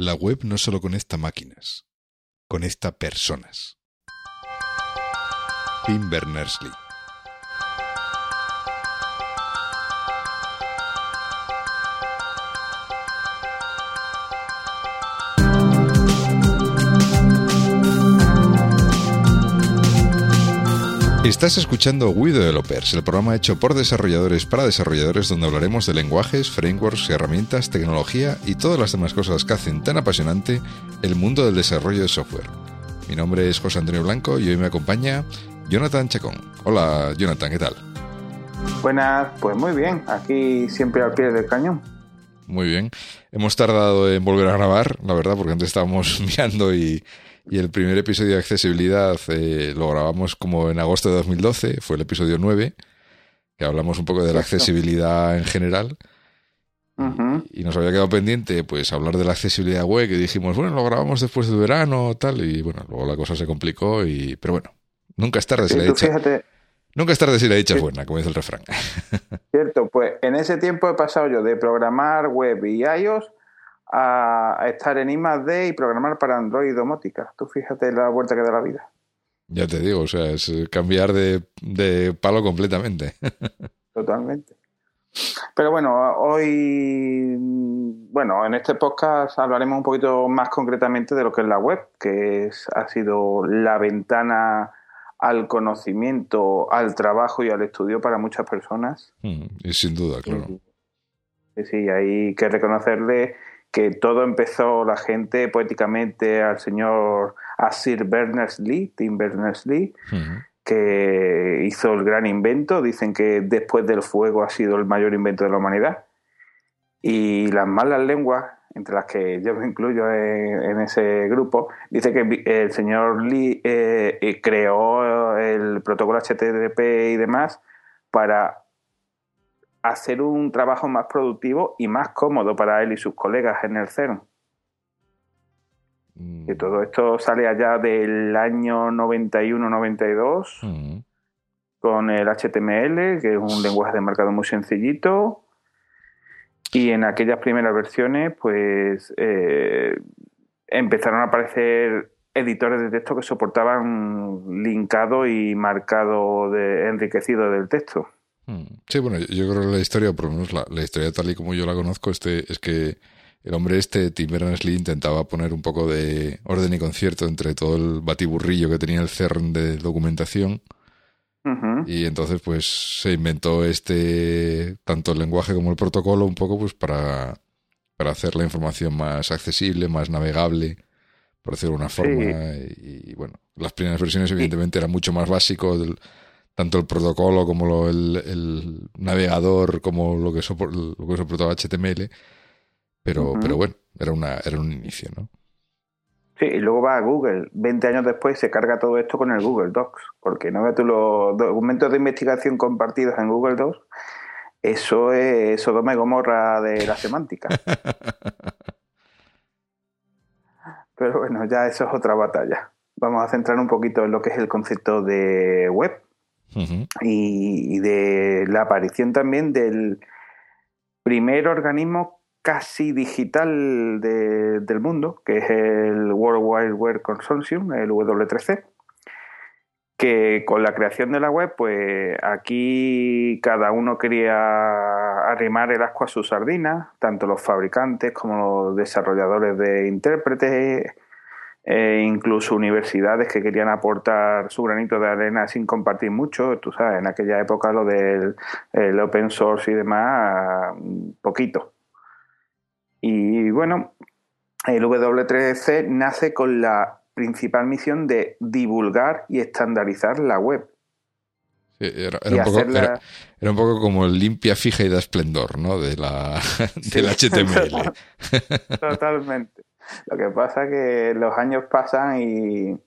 La web no solo conecta máquinas, conecta personas. Tim Berners-Lee Estás escuchando We Developers, el programa hecho por desarrolladores para desarrolladores donde hablaremos de lenguajes, frameworks, herramientas, tecnología y todas las demás cosas que hacen tan apasionante el mundo del desarrollo de software. Mi nombre es José Antonio Blanco y hoy me acompaña Jonathan Chacón. Hola Jonathan, ¿qué tal? Buenas, pues muy bien, aquí siempre al pie del cañón. Muy bien. Hemos tardado en volver a grabar, la verdad, porque antes estábamos mirando y y el primer episodio de accesibilidad eh, lo grabamos como en agosto de 2012, fue el episodio 9, que hablamos un poco de la accesibilidad en general. Y nos había quedado pendiente pues hablar de la accesibilidad web, que dijimos, bueno, lo grabamos después del verano, tal, y bueno, luego la cosa se complicó, y pero bueno, nunca es tarde si la dicha. Nunca es tarde si la dicha es buena, como dice el refrán. Cierto, pues en ese tiempo he pasado yo de programar web y iOS a, estar en I D y programar para Android domótica. Tú fíjate la vuelta que da la vida. Ya te digo, o sea, es cambiar de, de palo completamente. Totalmente. Pero bueno, hoy, bueno, en este podcast hablaremos un poquito más concretamente de lo que es la web, que es, ha sido la ventana al conocimiento, al trabajo y al estudio para muchas personas. Mm, y sin duda, claro. sí, hay que reconocerle que todo empezó la gente poéticamente al señor a Sir Berners-Lee, Tim Berners-Lee, que hizo el gran invento. Dicen que después del fuego ha sido el mayor invento de la humanidad. Y las malas lenguas, entre las que yo me incluyo en, ese grupo, dice que el señor Lee eh, eh, creó el protocolo HTTP y demás para hacer un trabajo más productivo y más cómodo para él y sus colegas en el CERN. Y mm. todo esto sale allá del año 91-92 mm. con el HTML, que es un lenguaje de marcado muy sencillito. Y en aquellas primeras versiones, pues eh, empezaron a aparecer editores de texto que soportaban linkado y marcado de, enriquecido del texto. Sí, bueno, yo creo que la historia, por lo menos la, historia tal y como yo la conozco, este, es que el hombre este, Tim Berners-Lee, intentaba poner un poco de orden y concierto entre todo el batiburrillo que tenía el CERN de documentación. Y entonces, pues, se inventó este, tanto el lenguaje como el protocolo, un poco, pues, para, para hacer la información más accesible, más navegable, por decirlo de una forma. Y, bueno, las primeras versiones, evidentemente, eran mucho más básico. Del, tanto el protocolo como el, navegador, como lo que, lo que soportaba HTML, pero, pero bueno, era, una, era un inicio, ¿no? Sí, y luego va a Google. 20 años después se carga todo esto con el Google Docs, porque no ves tú los documentos de investigación compartidos en Google Docs, eso es Sodoma y Gomorra de la semántica. Pero bueno, ya eso es otra batalla. Vamos a centrar un poquito en lo que es el concepto de web y, de la aparición también del primer organismo casi digital del mundo, que es el World Wide Web Consortium, el W3C, que con la creación de la web, pues aquí cada uno quería arrimar el asco a su sardina, tanto los fabricantes como los desarrolladores de intérpretes, e incluso universidades que querían aportar su granito de arena sin compartir mucho. Tú sabes, en aquella época lo del open source y demás, poquito. Y bueno, el W3C nace con la principal misión de divulgar y estandarizar la web. era, un poco, como el limpia, fija y da esplendor, ¿no? De la, del HTML. Totalmente. Lo que pasa es que los años pasan y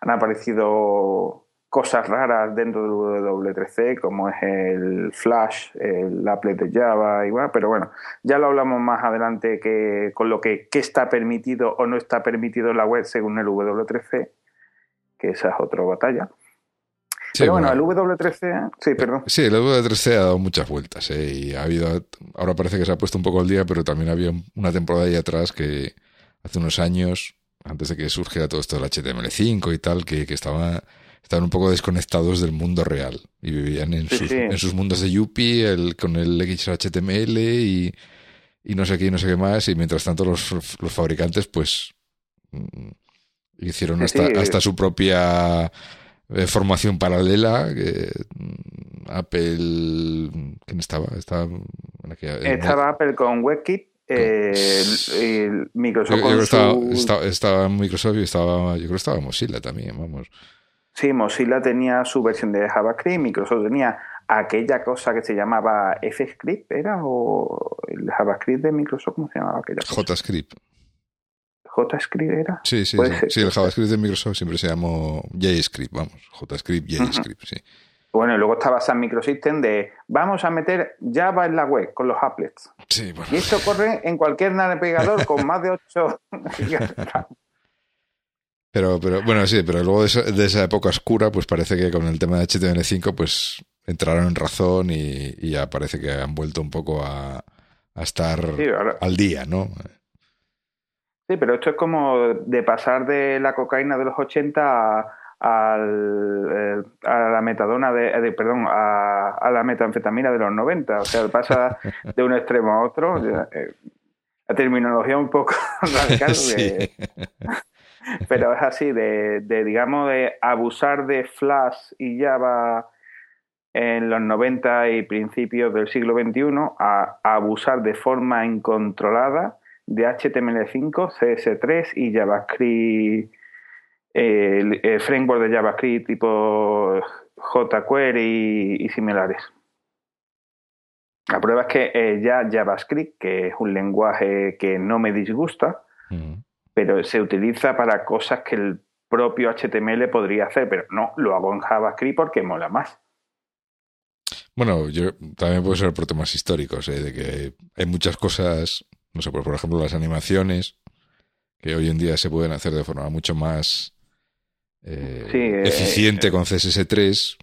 han aparecido cosas raras dentro del W3C, como es el Flash, el applet de Java, igual, pero bueno, ya lo hablamos más adelante que con lo que qué está permitido o no está permitido en la web según el W3C, que esa es otra batalla. pero bueno, el W3C, sí, perdón. Sí, el W3C ha dado muchas vueltas ¿eh? y ha habido, ahora parece que se ha puesto un poco al día, pero también había una temporada ahí atrás que hace unos años, antes de que surgiera todo esto del HTML5 y tal, que, que estaba, estaban un poco desconectados del mundo real y vivían en, sus, en sus mundos de Yuppie, el, con el XHTML y, y no sé qué, no sé qué más, y mientras tanto los, los fabricantes pues mm, hicieron hasta, hasta su propia eh, formación paralela. Mm, Apple, ¿quién estaba? Estaba, estaba Apple con WebKit. Eh, Microsoft yo, estaba, estaba, Microsoft y estaba, yo creo que estaba Mozilla también, vamos. Sí, Mozilla tenía su versión de JavaScript, Microsoft tenía aquella cosa que se llamaba FScript, ¿era? ¿O el JavaScript de Microsoft? ¿Cómo se llamaba aquella cosa? JScript. JScript era. Sí, sí, sí. sí, el JavaScript de Microsoft siempre se llamó JScript, vamos, JScript, JScript, sí. Bueno, y luego estaba Sun Microsystem de vamos a meter Java en la web con los applets. Sí, bueno. Y esto corre en cualquier navegador con más de 8 Pero, pero bueno, sí, pero luego de esa, de esa, época oscura, pues parece que con el tema de HTML5, pues entraron en razón y, y ya parece que han vuelto un poco a, a estar al día, ¿no? Sí, pero esto es como de pasar de la cocaína de los 80 a, eh, a la metadona de, perdón, a, la metanfetamina de los 90. O sea, pasa de un extremo a otro. Eh, la terminología un poco radical. pero es así, de, de, digamos, de abusar de Flash y Java en los 90 y principios del siglo XXI a abusar de forma incontrolada de HTML5, CS3 y JavaScript, el, framework de JavaScript tipo jQuery y, similares. La prueba es que eh, ya JavaScript, que es un lenguaje que no me disgusta, mm. pero se utiliza para cosas que el propio HTML podría hacer, pero no, lo hago en JavaScript porque mola más. Bueno, yo también puedo ser por temas históricos, ¿eh? de que hay muchas cosas no sé, por ejemplo, las animaciones, que hoy en día se pueden hacer de forma mucho más eh, eh, eficiente con CSS3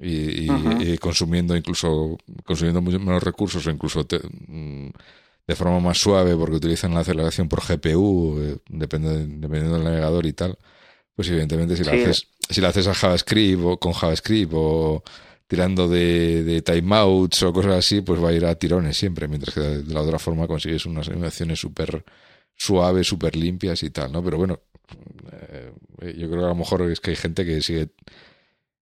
y, consumiendo incluso consumiendo menos recursos o incluso mm, de forma más suave porque utilizan la aceleración por GPU, eh, dependiendo del navegador y tal. Pues evidentemente si la haces si la haces a JavaScript o con JavaScript o tirando de, de timeouts o cosas así, pues va a ir a tirones siempre, mientras que de la otra forma consigues unas animaciones súper suaves, súper limpias y tal, ¿no? Pero bueno, eh, yo creo que a lo mejor es que hay gente que sigue,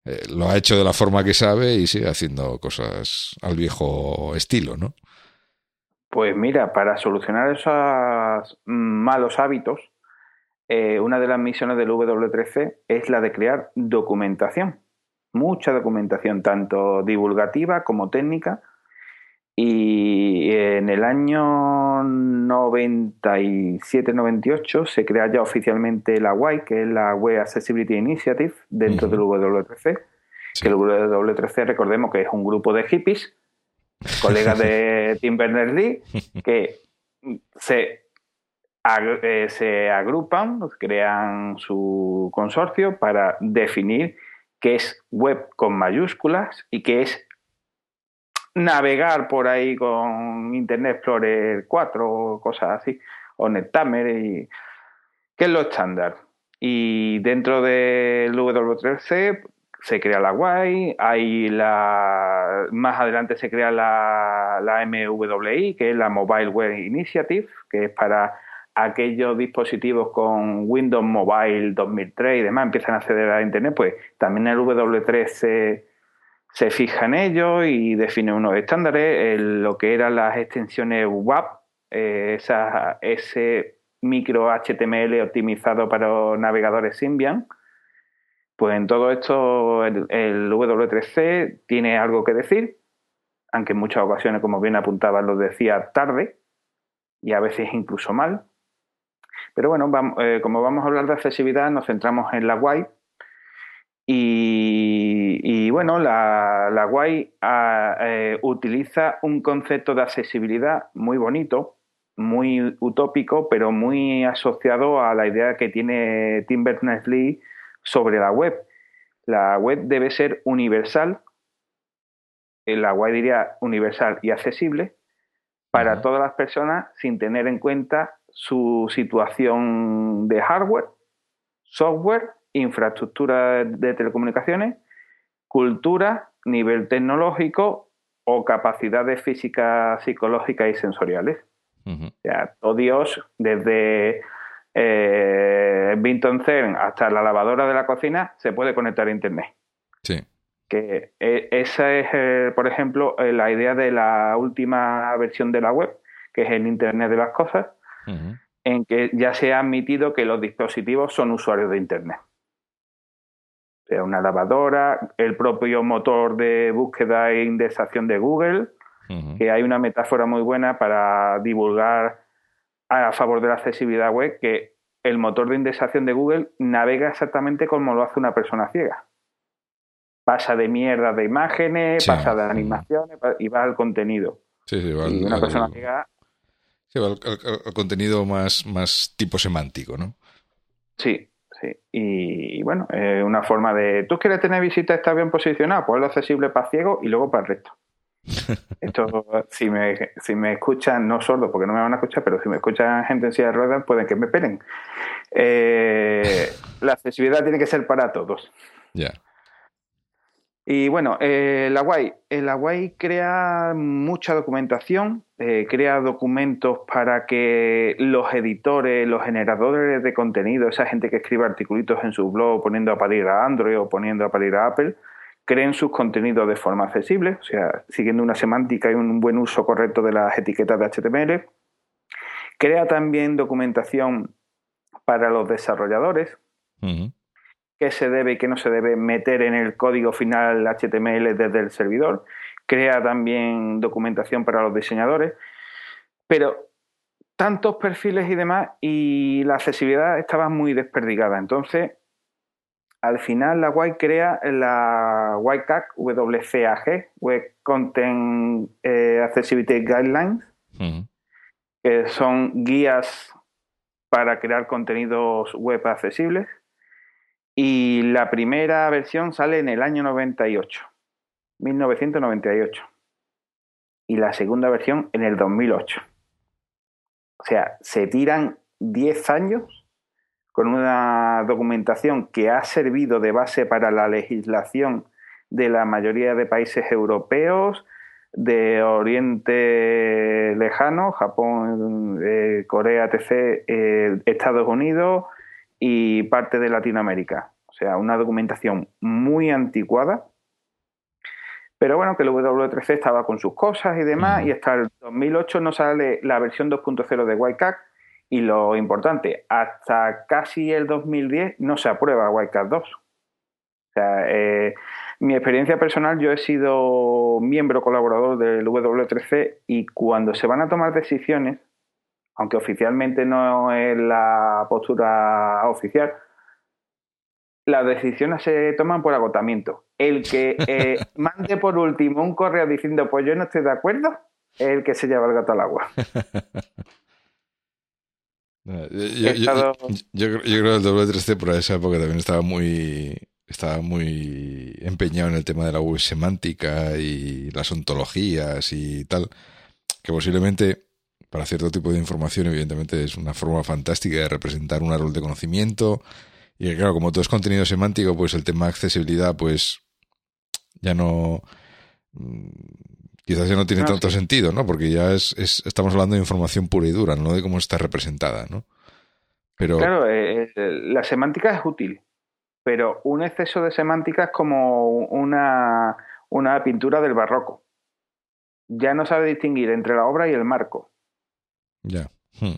eh, lo ha hecho de la forma que sabe y sigue haciendo cosas al viejo estilo, ¿no? Pues mira, para solucionar esos malos hábitos, eh, una de las misiones del W3C es la de crear documentación mucha documentación, tanto divulgativa como técnica. Y en el año 97-98 se crea ya oficialmente la WAI, que es la Web Accessibility Initiative, dentro del W3C. Que el W3C, recordemos que es un grupo de hippies, colegas de Tim Berners-Lee, que se, eh, se agrupan, crean su consorcio para definir que es web con mayúsculas y que es navegar por ahí con Internet Explorer 4 o cosas así, o Netamer, y, que es lo estándar. Y dentro del W3C se crea la WAI, hay la, más adelante se crea la, la MWI, que es la Mobile Web Initiative, que es para aquellos dispositivos con Windows Mobile 2003 y demás empiezan a acceder a Internet, pues también el W3 se, fija en ello y define unos estándares, lo que eran las extensiones WAP, eh, ese micro HTML optimizado para los navegadores Symbian. Pues en todo esto el, el W3C tiene algo que decir, aunque en muchas ocasiones, como bien apuntaba, lo decía tarde y a veces incluso mal. Pero bueno, eh, como vamos a hablar de accesibilidad, nos centramos en la WAI. Y, bueno, la, la WAI ah, eh, utiliza un concepto de accesibilidad muy bonito, muy utópico, pero muy asociado a la idea que tiene Tim Berners-Lee sobre la web. La web debe ser universal, eh, la WAI diría universal y accesible para todas las personas sin tener en cuenta su situación de hardware, software, infraestructura de telecomunicaciones, cultura, nivel tecnológico o capacidades físicas, psicológicas y sensoriales. O sea, todo Dios, desde eh, Vinton Cern hasta la lavadora de la cocina, se puede conectar a Internet. Sí. Que eh, esa es, eh, por ejemplo, eh, la idea de la última versión de la web, que es el Internet de las Cosas, en que ya se ha admitido que los dispositivos son usuarios de Internet. Una lavadora, el propio motor de búsqueda e indexación de Google, que hay una metáfora muy buena para divulgar a favor de la accesibilidad web, que el motor de indexación de Google navega exactamente como lo hace una persona ciega. Pasa de mierda de imágenes, pasa de animaciones y va al contenido. Sí, sí, va y una persona ciega. Sí, va al, contenido más, más tipo semántico, ¿no? Sí, sí. Y, bueno, una forma de. ¿Tú quieres tener visita está bien posicionado? Pues lo accesible para ciego y luego para el resto. Esto, si me, si me escuchan, no sordos porque no me van a escuchar, pero si me escuchan gente en silla de ruedas, pueden que me pelen. Eh, la accesibilidad tiene que ser para todos. Ya. Y bueno, eh, la guay, la guay crea mucha documentación, eh, crea documentos para que los editores, los generadores de contenido, esa gente que escribe articulitos en su blog poniendo a parir a Android o poniendo a parir a Apple, creen sus contenidos de forma accesible, o sea, siguiendo una semántica y un buen uso correcto de las etiquetas de HTML. Crea también documentación para los desarrolladores, qué se debe y qué no se debe meter en el código final HTML desde el servidor. Crea también documentación para los diseñadores. Pero tantos perfiles y demás, y la accesibilidad estaba muy desperdigada. Entonces, al final la WAI crea la WCAG, WCAG, Web Content eh, Accessibility Guidelines, que son guías para crear contenidos web accesibles. Y la primera versión sale en el año 98, 1998. Y la segunda versión en el 2008. O sea, se tiran 10 años con una documentación que ha servido de base para la legislación de la mayoría de países europeos, de Oriente Lejano, Japón, eh, Corea, etc., eh, Estados Unidos y parte de Latinoamérica. O sea, una documentación muy anticuada. Pero bueno, que el W3C estaba con sus cosas y demás, y hasta el 2008 no sale la versión 2.0 de WCAG, y lo importante, hasta casi el 2010 no se aprueba Wildcat 2. O sea, eh, mi experiencia personal, yo he sido miembro colaborador del W3C y cuando se van a tomar decisiones, aunque oficialmente no es la postura oficial, las decisiones se toman por agotamiento. El que eh, mande por último un correo diciendo pues yo no estoy de acuerdo, es el que se lleva el gato al agua. Yo, creo que el W3C por esa época también estaba muy estaba muy empeñado en el tema de la web semántica y las ontologías y tal, que posiblemente para cierto tipo de información evidentemente es una forma fantástica de representar un árbol de conocimiento y claro, como todo es contenido semántico, pues el tema de accesibilidad pues ya no quizás ya no tiene tanto sentido, ¿no? Porque ya es, estamos hablando de información pura y dura, no de cómo está representada, ¿no? Pero... Claro, eh, eh, la semántica es útil, pero un exceso de semántica es como una, una pintura del barroco. Ya no sabe distinguir entre la obra y el marco. Ya. Hmm.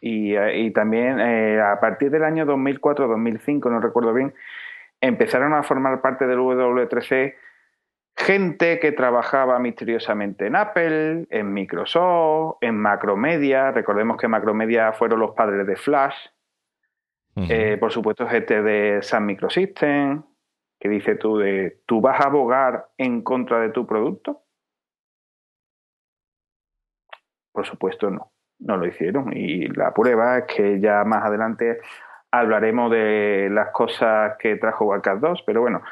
Y, eh, y, también a partir del año 2004-2005, no recuerdo bien, empezaron a formar parte del W3C gente que trabajaba misteriosamente en Apple, en Microsoft, en Macromedia. Recordemos que Macromedia fueron los padres de Flash. Eh, por supuesto, gente de Sun Microsystems, que dice tú de, ¿tú vas a abogar en contra de tu producto? Por supuesto, no. No lo hicieron. Y la prueba es que ya más adelante hablaremos de las cosas que trajo Wildcat 2, pero bueno,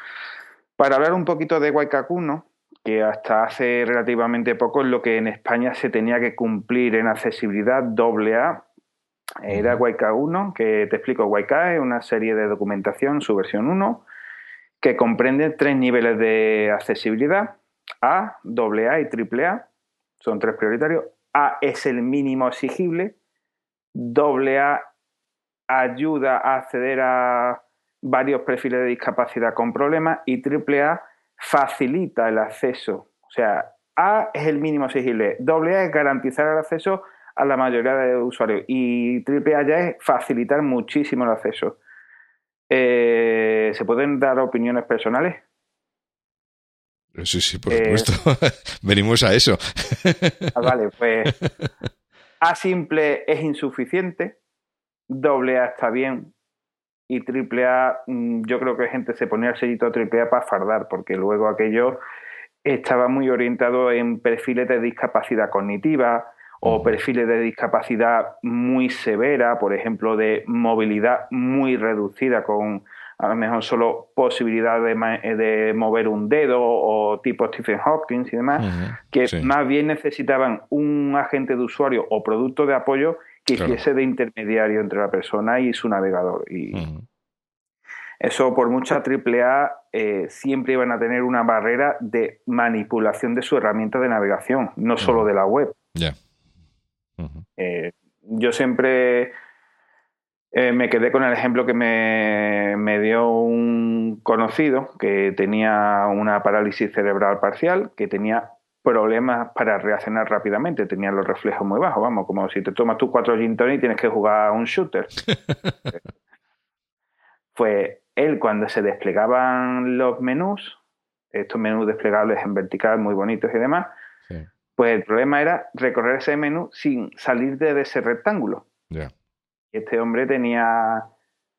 para hablar un poquito de Waikaku, que hasta hace relativamente poco es lo que en España se tenía que cumplir en accesibilidad AA era YK 1, que te explico, YK es una serie de documentación, su versión 1, que comprende tres niveles de accesibilidad, A, AA y AAA, son tres prioritarios. A es el mínimo exigible, AA ayuda a acceder a varios perfiles de discapacidad con problemas y AAA facilita el acceso. O sea, A es el mínimo exigible, AA es garantizar el acceso a la mayoría de usuarios y AAA ya es facilitar muchísimo el acceso. Eh, ¿Se pueden dar opiniones personales? Sí, sí, por supuesto. Eh, Venimos a eso. Ah, vale, pues A simple es insuficiente, doble A está bien y triple A mm, yo creo que gente se ponía el sellito triple A para fardar porque luego aquello estaba muy orientado en perfiles de discapacidad cognitiva, o perfiles de discapacidad muy severa, por ejemplo, de movilidad muy reducida con a lo mejor solo posibilidad de, de mover un dedo o tipo Stephen Hawking y demás, que más bien necesitaban un agente de usuario o producto de apoyo que hiciese de intermediario entre la persona y su navegador. Y eso por mucha AAA eh, siempre iban a tener una barrera de manipulación de su herramienta de navegación, no solo de la web. Eh, yo siempre eh, me quedé con el ejemplo que me, dio un conocido que tenía una parálisis cerebral parcial, que tenía problemas para reaccionar rápidamente, tenía los reflejos muy bajos, vamos, como si te tomas tus cuatro gin y tienes que jugar a un shooter. pues él cuando se desplegaban los menús, estos menús desplegables en vertical muy bonitos y demás, pues el problema era recorrer ese menú sin salir de ese rectángulo. Este hombre tenía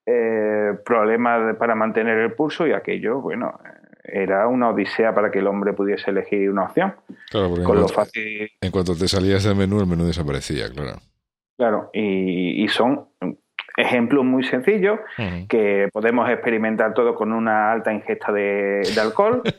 eh, problemas para mantener el pulso y aquello, bueno, era una odisea para que el hombre pudiese elegir una opción. Claro, porque en, cuanto, en cuanto te salías del menú, el menú desaparecía, claro. Claro, y, son ejemplos muy sencillos que podemos experimentar todo con una alta ingesta de, de alcohol.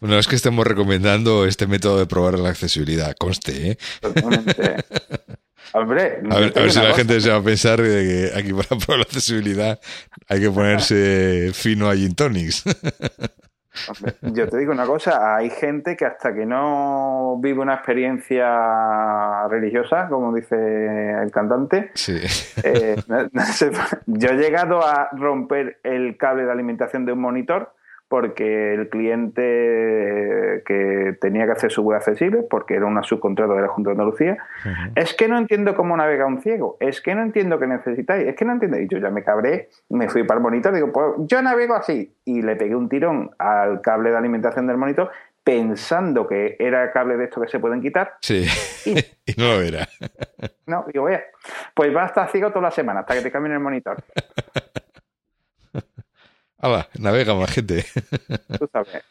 Bueno, es que estemos recomendando este método de probar la accesibilidad, conste, ¿eh? Hombre, a ver, si la gente se va a pensar que aquí para probar la accesibilidad hay que ponerse fino a gin tonics. yo te digo una cosa, hay gente que hasta que no vive una experiencia religiosa, como dice el cantante, eh, yo he llegado a romper el cable de alimentación de un monitor porque el cliente que tenía que hacer su web accesible, porque era una subcontrata de la Junta de Andalucía, es que no entiendo cómo navega un ciego, es que no entiendo qué necesitáis, es que no entiendo. Y yo ya me cabré, me fui para el monitor, digo, pues yo navego así. Y le pegué un tirón al cable de alimentación del monitor pensando que era cable de esto que se pueden quitar. Sí, y, no lo era. No, digo, pues va a estar ciego toda la semana hasta que te cambien el monitor. Hala, navega más gente. Tú sabes.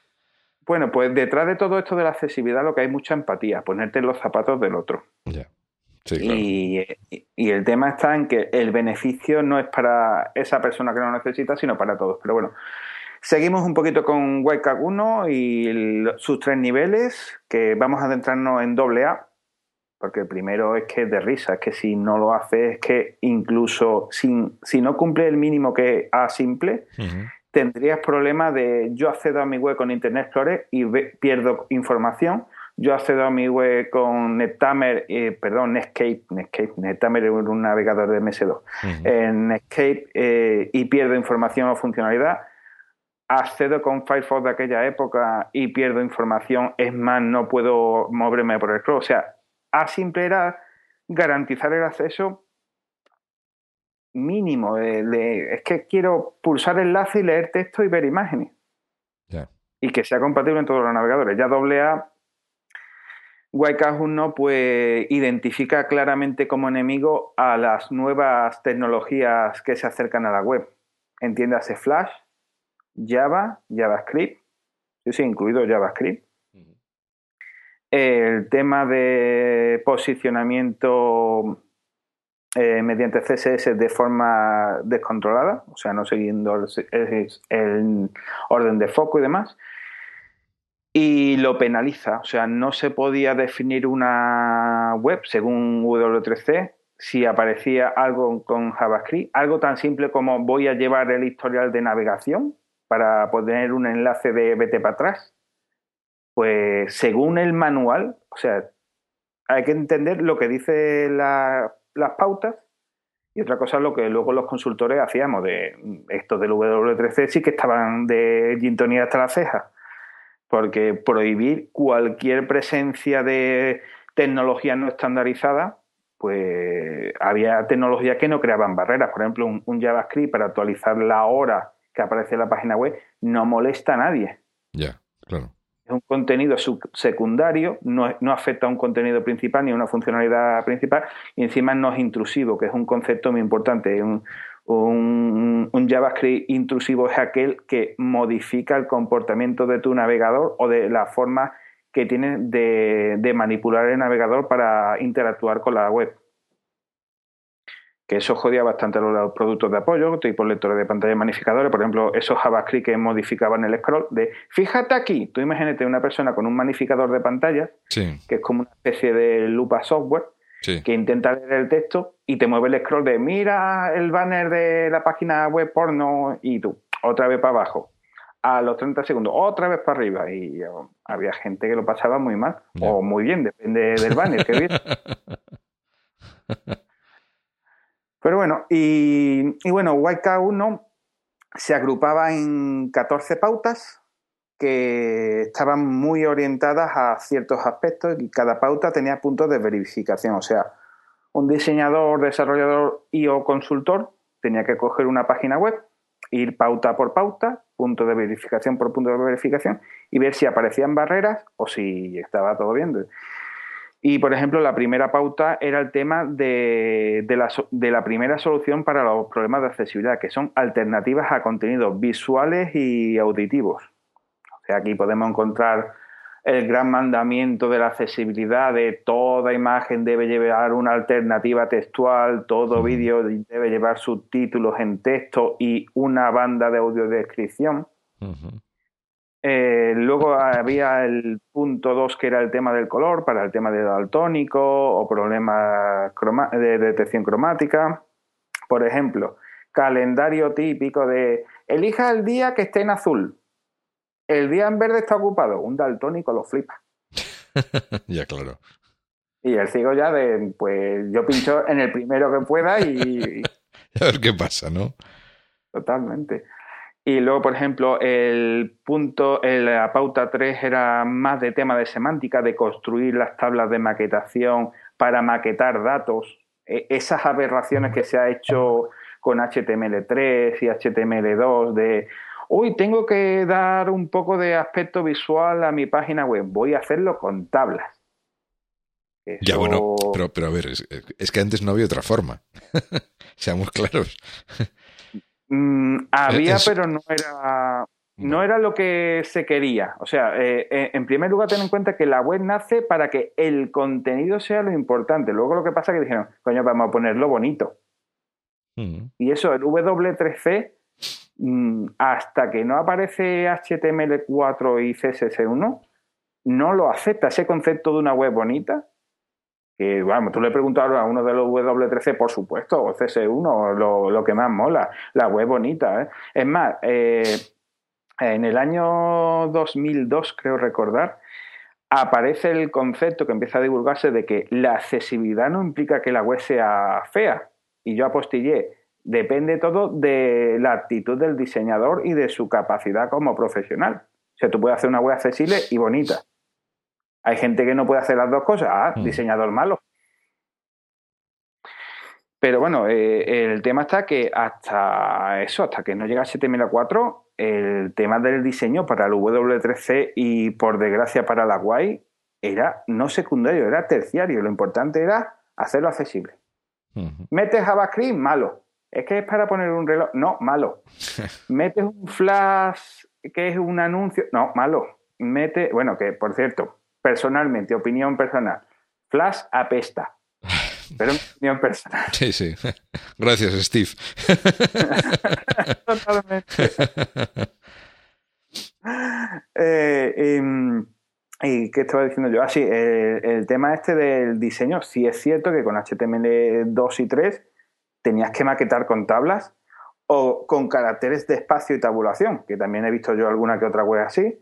Bueno, pues detrás de todo esto de la accesibilidad lo que hay mucha empatía, ponerte en los zapatos del otro. Ya. Sí, claro. y, y, el tema está en que el beneficio no es para esa persona que lo necesita, sino para todos. Pero bueno, seguimos un poquito con Whitecat 1 y sus tres niveles, que vamos a adentrarnos en doble A, porque el primero es que es de risa, es que si no lo hace, es que incluso sin, si no cumple el mínimo que es A simple, tendrías problemas de yo accedo a mi web con Internet Explorer y pierdo información. Yo accedo a mi web con Netamer, eh, perdón, Netscape, Netscape, Netamer es un navegador de MS2, en Netscape eh, y pierdo información o funcionalidad. Accedo con Firefox de aquella época y pierdo información, es más, no puedo moverme por el Chrome. O sea, a simple era garantizar el acceso mínimo. es que quiero pulsar enlace y leer texto y ver imágenes. Y que sea compatible en todos los navegadores. Ya AA, no pues identifica claramente como enemigo a las nuevas tecnologías que se acercan a la web. Entiéndase Flash, Java, JavaScript, sí, sí, incluido JavaScript. El tema de posicionamiento eh, mediante CSS de forma descontrolada, o sea, no siguiendo el, orden de foco y demás. y lo penaliza. O sea, no se podía definir una web según W3C si aparecía algo con JavaScript, algo tan simple como voy a llevar el historial de navegación para poner un enlace de vete para atrás. Pues según el manual, o sea, hay que entender lo que dice las pautas y otra cosa lo que luego los consultores hacíamos de estos del W3C sí que estaban de gintonía hasta la ceja porque prohibir cualquier presencia de tecnología no estandarizada, pues había tecnologías que no creaban barreras. Por ejemplo, un, JavaScript para actualizar la hora que aparece en la página web no molesta a nadie. Ya, claro. Es un contenido secundario, no, no, afecta a un contenido principal ni a una funcionalidad principal, y encima no es intrusivo, que es un concepto muy importante. Un, un, JavaScript intrusivo es aquel que modifica el comportamiento de tu navegador o de la forma que tiene de, manipular el navegador para interactuar con la web. Que eso jodía bastante los productos de apoyo, tipo lectores de pantalla magnificadores, por ejemplo, esos JavaScript que modificaban el scroll de fíjate aquí, tú imagínate una persona con un magnificador de pantalla, que es como una especie de lupa software, que intenta leer el texto y te mueve el scroll de mira el banner de la página web porno y tú, otra vez para abajo. A los 30 segundos, otra vez para arriba. Y había gente que lo pasaba muy mal o muy bien, depende del banner que viene. Pero bueno, y, y bueno, YK1 se agrupaba en 14 pautas que estaban muy orientadas a ciertos aspectos y cada pauta tenía puntos de verificación. O sea, un diseñador, desarrollador y o consultor tenía que coger una página web, ir pauta por pauta, punto de verificación por punto de verificación y ver si aparecían barreras o si estaba todo bien. Y, por ejemplo, la primera pauta era el tema de, la, de la primera solución para los problemas de accesibilidad, que son alternativas a contenidos visuales y auditivos. Aquí podemos encontrar el gran mandamiento de la accesibilidad, de toda imagen debe llevar una alternativa textual, todo vídeo debe llevar subtítulos en texto y una banda de audiodescripción. Eh, luego había el punto 2 que era el tema del color para el tema de daltónico o problemas de detección cromática. Por ejemplo, calendario típico de elija el día que esté en azul. El día en verde está ocupado. Un daltónico lo flipa. ya, claro. Y el ciego ya de, pues yo pincho en el primero que pueda y... a ver qué pasa, ¿no? Totalmente. Y luego, por ejemplo, el punto, la pauta 3 era más de tema de semántica, de construir las tablas de maquetación para maquetar datos. E, esas aberraciones que se ha hecho con HTML3 y HTML2 de Hoy tengo que dar un poco de aspecto visual a mi página web. Voy a hacerlo con tablas. Ya, bueno, pero, pero a ver, es, que antes no había otra forma. Seamos claros. Mm, había, pero no era, no era lo que se quería. O sea, eh, eh, en primer lugar, ten en cuenta que la web nace para que el contenido sea lo importante. Luego lo que pasa es que dijeron, coño, vamos a ponerlo bonito. Mm. Y eso, el W3C Mm, hasta que no aparece HTML4 y CSS1, no lo acepta ese concepto de una web bonita. Que, vamos, tú le preguntas a uno de los W3C, por supuesto, o CS1, lo, lo que más mola, la web bonita. ¿eh? Es más, eh, en el año 2002, creo recordar, aparece el concepto que empieza a divulgarse de que la accesibilidad no implica que la web sea fea. Y yo apostillé, depende todo de la actitud del diseñador y de su capacidad como profesional. O sea, tú puedes hacer una web accesible y bonita. Hay gente que no puede hacer las dos cosas. Ah, mm. diseñador malo. Pero bueno, eh, el tema está que hasta eso, hasta que no llega a 7004, el tema del diseño para el W3C y por desgracia para la WAI era no secundario, era terciario. Lo importante era hacerlo accesible. Metes JavaScript, malo es que es para poner un reloj. No, malo. Metes un flash que es un anuncio. No, malo. Mete, bueno, que por cierto, personalmente, opinión personal, flash apesta. Pero opinión personal. Sí, sí. Gracias, Steve. Totalmente. Eh, em, ¿Y qué estaba diciendo yo? Ah, sí, el, tema este del diseño, sí es cierto que con HTML2 y 3 tenías que maquetar con tablas o con caracteres de espacio y tabulación, que también he visto yo alguna que otra web así,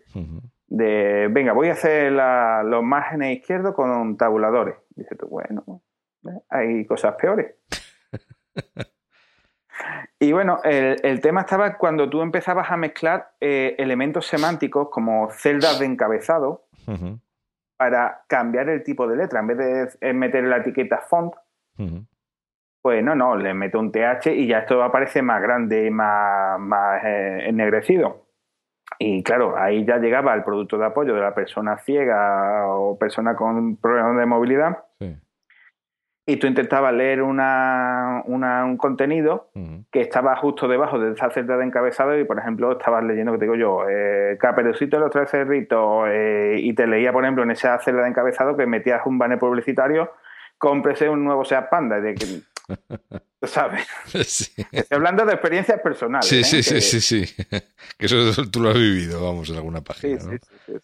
de, venga, voy a hacer los márgenes izquierdos con tabuladores. Dice tú, bueno, hay cosas peores. Y bueno, el, tema estaba cuando tú empezabas a mezclar eh, elementos semánticos como celdas de encabezado para cambiar el tipo de letra. En vez de meter la etiqueta font, pues no, no, le meto un TH y ya esto aparece más grande y más, más eh, ennegrecido. Y claro, ahí ya llegaba el producto de apoyo de la persona ciega o persona con problemas de movilidad. Y tú intentabas leer una, un contenido que estaba justo debajo de esa celda de encabezado y, por ejemplo, estabas leyendo, que te digo yo, eh, Caperucito los tres cerritos eh, y te leía, por ejemplo, en esa celda de encabezado que metías un banner publicitario, cómprese un nuevo Seat Panda. De ¿Sabes? Estoy hablando de experiencias personales. Sí, sí, ¿eh? sí, sí, sí. Que eso tú lo has vivido, vamos, en alguna página. Sí, sí, sí,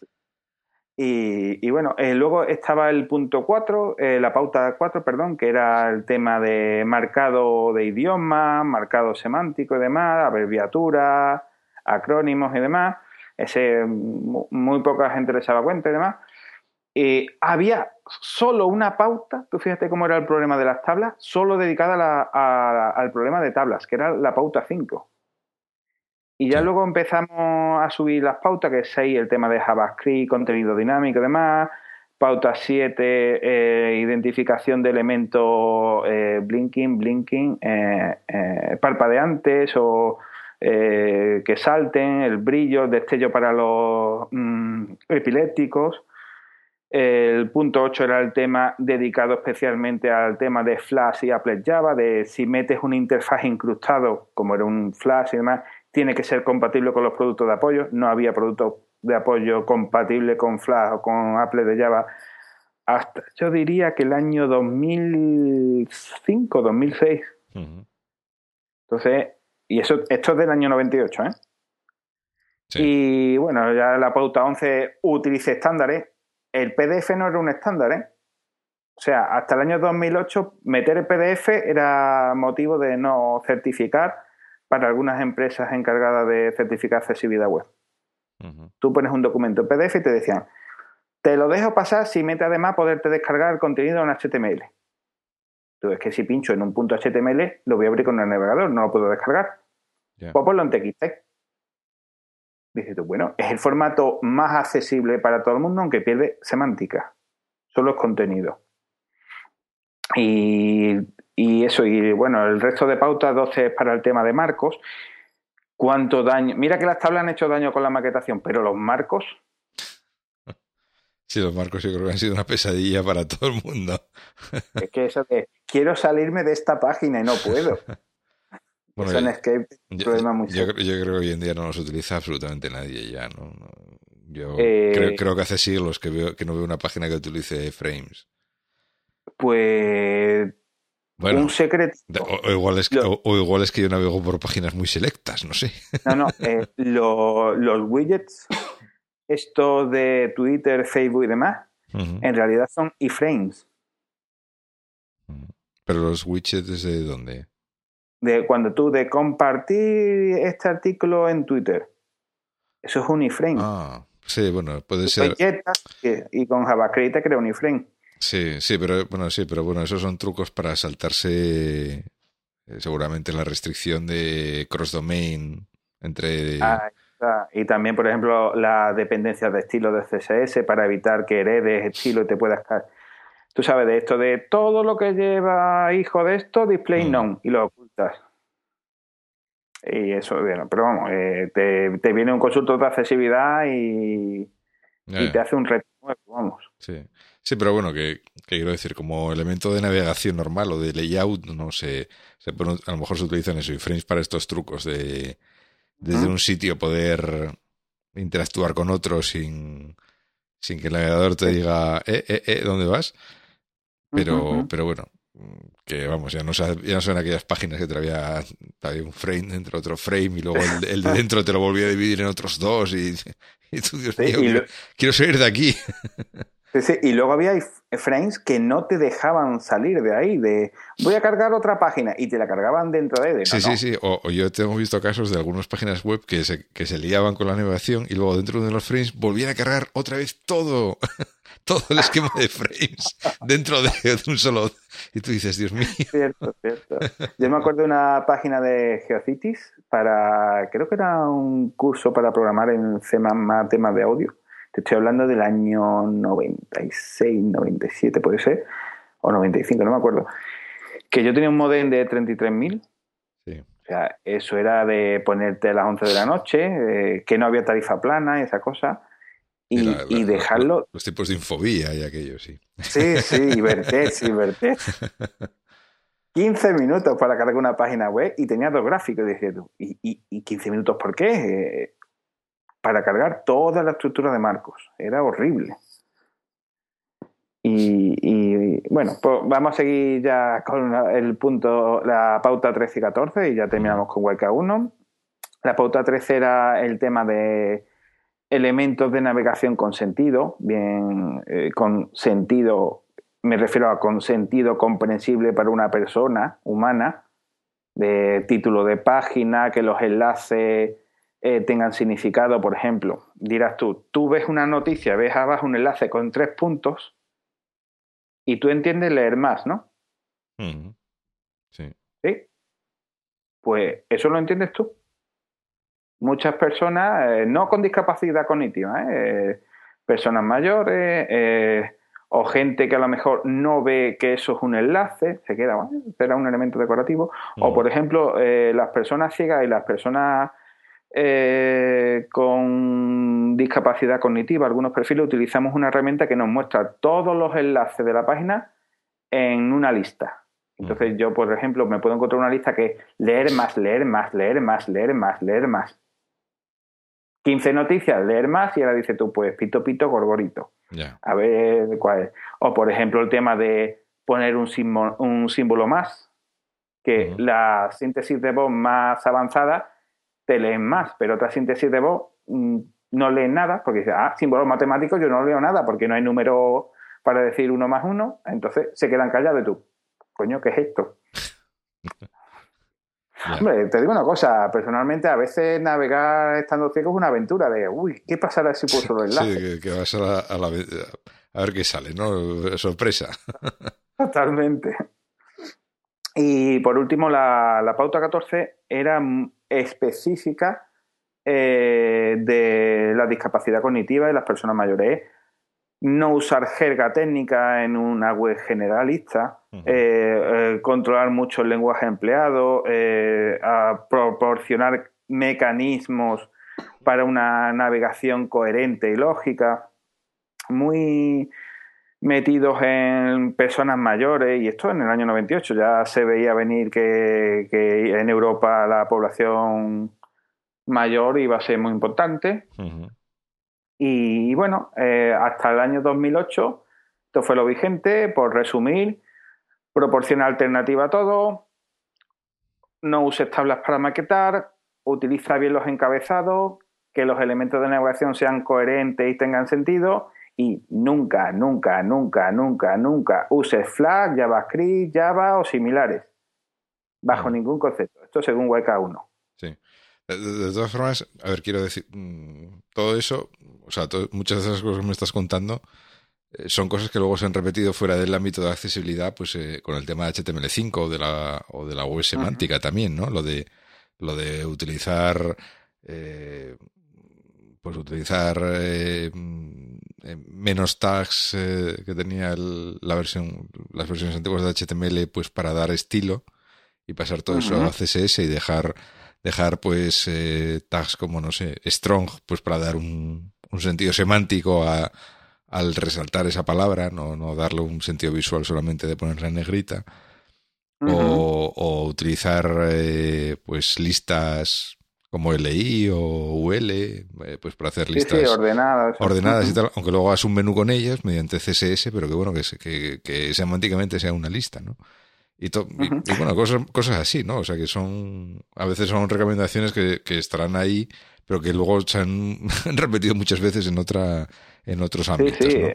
y, bueno, eh, luego estaba el punto 4, eh, la pauta 4, perdón, que era el tema de marcado de idioma, marcado semántico y demás, abreviaturas, acrónimos y demás. Ese muy poca gente le echaba cuenta y demás. Y había solo una pauta, tú fíjate cómo era el problema de las tablas, solo dedicada al problema de tablas, que era la pauta 5. Y ya luego empezamos a subir las pautas, que es 6, el tema de JavaScript, contenido dinámico y demás. Pauta 7, eh, identificación de elementos eh, blinking, blinking, eh, parpadeantes o que salten, el brillo, destello para los mm, epilépticos. El punto 8 era el tema dedicado especialmente al tema de Flash y Applet Java, de si metes un interfaz incrustado, como era un Flash y demás, tiene que ser compatible con los productos de apoyo. No había productos de apoyo compatible con Flash o con Apple de Java hasta, yo diría que el año 2005, 2006. Entonces, y eso, esto es del año 98, ¿eh? Y bueno, ya la pauta 11 utilice estándares. El PDF no era un estándar, ¿eh? O sea, hasta el año 2008 meter el PDF era motivo de no certificar para algunas empresas encargadas de certificar accesibilidad web. Tú pones un documento en PDF y te decían, te lo dejo pasar si mete además poderte descargar el contenido en HTML. Tú es que si pincho en un punto HTML, lo voy a abrir con el navegador, no lo puedo descargar. Yeah. Pues ponlo en TXT. Dices tú, bueno, es el formato más accesible para todo el mundo, aunque pierde semántica. Solo es contenido. Y y eso, y bueno, el resto de pautas 12 es para el tema de marcos. ¿Cuánto daño? Mira que las tablas han hecho daño con la maquetación, pero los marcos. Sí, los marcos yo creo que han sido una pesadilla para todo el mundo. Es que eso de quiero salirme de esta página y no puedo. Bueno, eso en Escape yo, problema muy yo, yo, creo que hoy en día no los utiliza absolutamente nadie ya. ¿no? Yo eh, creo, creo, que hace siglos que, veo, que no veo una página que utilice frames. Pues bueno, un secreto. O, igual es que, o, igual es que yo navego por páginas muy selectas, no sé. No, no, eh, los widgets, esto de Twitter, Facebook y demás, en realidad son iframes. Pero los widgets de dónde? De cuando tú de compartir este artículo en Twitter. Eso es un iframe. Ah, sí, bueno, puede ser. Y con JavaScript te crea un iframe. Sí, sí, pero bueno, sí, pero bueno, esos son trucos para saltarse eh, seguramente la restricción de cross domain entre ah, y también, por ejemplo, la dependencia de estilo de CSS para evitar que heredes estilo y te puedas Tú sabes de esto, de todo lo que lleva hijo de esto, display mm. none, y lo Y eso, bueno, pero vamos, eh, te, te, viene un consultor de accesibilidad y, y te hace un reto nuevo, vamos. Sí. Sí, pero bueno, que, quiero decir, como elemento de navegación normal o de layout, no sé, a lo mejor se utilizan eso, frames para estos trucos de desde un sitio poder interactuar con otros sin, sin que el navegador te diga, eh, eh, eh, ¿dónde vas? Pero, pero bueno, que vamos, ya no, ya no son aquellas páginas que todavía había un frame dentro de otro frame y luego el, de dentro te lo volvía a dividir en otros dos y, tú, Dios mío, quiero salir de aquí. y luego había frames que no te dejaban salir de ahí, de voy a cargar otra página y te la cargaban dentro de él. sí, sí, sí. O, yo tengo visto casos de algunas páginas web que se, que se liaban con la navegación y luego dentro de los frames volvían a cargar otra vez todo, todo el esquema de frames dentro de, un solo. Y tú dices, Dios mío. Cierto, cierto. Yo me acuerdo de una página de Geocities para, creo que era un curso para programar en C++ temas de audio te estoy hablando del año 96, 97 puede ser, o 95, no me acuerdo. Que yo tenía un modem de 33.000. Sí. O sea, eso era de ponerte a las 11 de la noche, eh, que no había tarifa plana y esa cosa. Y, dejarlo. Los, tipos de infobía y aquello, sí. Sí, sí, y Vertex, y Vertex. 15 minutos para cargar una página web y tenía dos gráficos. Y dije tú, ¿y, y 15 minutos por qué? Eh, para cargar toda la estructura de Marcos. Era horrible. Y, bueno, pues vamos a seguir ya con el punto, la pauta 13 y 14 y ya terminamos con WK1. La pauta 13 era el tema de elementos de navegación con sentido, bien, eh, con sentido, me refiero a con sentido comprensible para una persona humana, de título de página, que los enlaces eh, tengan significado. Por ejemplo, dirás tú, tú ves una noticia, ves abajo un enlace con tres puntos y tú entiendes leer más, ¿no? Sí. ¿Sí? Pues eso lo entiendes tú. Muchas personas, eh, no con discapacidad cognitiva, ¿eh? personas mayores o gente que a lo mejor no ve que eso es un enlace, se queda, bueno, será un elemento decorativo. O, por ejemplo, las personas ciegas y las personas eh, con discapacidad cognitiva, algunos perfiles, utilizamos una herramienta que nos muestra todos los enlaces de la página en una lista. Entonces yo, por ejemplo, me puedo encontrar una lista que leer más, leer más, leer más, leer más, leer más. 15 noticias, leer más y ahora dice tú, pues pito, pito, gorgorito. A ver cuál es. O por ejemplo el tema de poner un símbolo, un símbolo más, que la síntesis de voz más avanzada te leen más, pero otra síntesis de voz mm, no leen nada, porque dice, ah, símbolos matemáticos yo no leo nada, porque no hay número para decir uno más uno, entonces se quedan callados y tú, coño, ¿qué es esto? Hombre, te digo una cosa, personalmente a veces navegar estando ciego es una aventura de, uy, ¿qué pasará si puedo los enlaces? Sí, que, vas a, a, a, ver qué sale, ¿no? Sorpresa. Totalmente. Y por último, la, la pauta 14 era específica eh, de la discapacidad cognitiva de las personas mayores. No usar jerga técnica en una web generalista, eh, eh, controlar mucho el lenguaje empleado, proporcionar mecanismos para una navegación coherente y lógica. Muy, metidos en personas mayores, y esto en el año 98 ya se veía venir que, en Europa la población mayor iba a ser muy importante. Y, bueno, eh, hasta el año 2008, esto fue lo vigente, por resumir, proporciona alternativa a todo, no uses tablas para maquetar, utiliza bien los encabezados, que los elementos de navegación sean coherentes y tengan sentido, y nunca, nunca, nunca, nunca, nunca uses Flash, JavaScript, Java o similares. Bajo ningún concepto. Esto según WK1. De, todas formas, a ver, quiero decir, mm, todo eso, o sea, muchas de esas cosas que me estás contando eh, son cosas que luego se han repetido fuera del ámbito de accesibilidad, pues eh, con el tema de HTML5 o de la, o de la web semántica también, ¿no? Lo de, lo de utilizar eh, pues utilizar eh, eh, menos tags eh, que tenía la versión, las versiones antiguas de HTML, pues para dar estilo y pasar todo eso a CSS y dejar, dejar pues tags como, no sé, strong, pues para dar un, un sentido semántico a, al resaltar esa palabra, no, no darle un sentido visual solamente de ponerla en negrita. o, o, utilizar pues listas como LI o UL, eh, pues para hacer listas ordenadas. ordenadas y tal, aunque luego hagas un menú con ellas mediante CSS, pero que bueno, que, que, que semánticamente sea una lista, ¿no? Y, bueno, cosas, cosas así, ¿no? O sea, que son, a veces son recomendaciones que, que estarán ahí, pero que luego se han repetido muchas veces en otra en otros ámbitos. Sí, sí.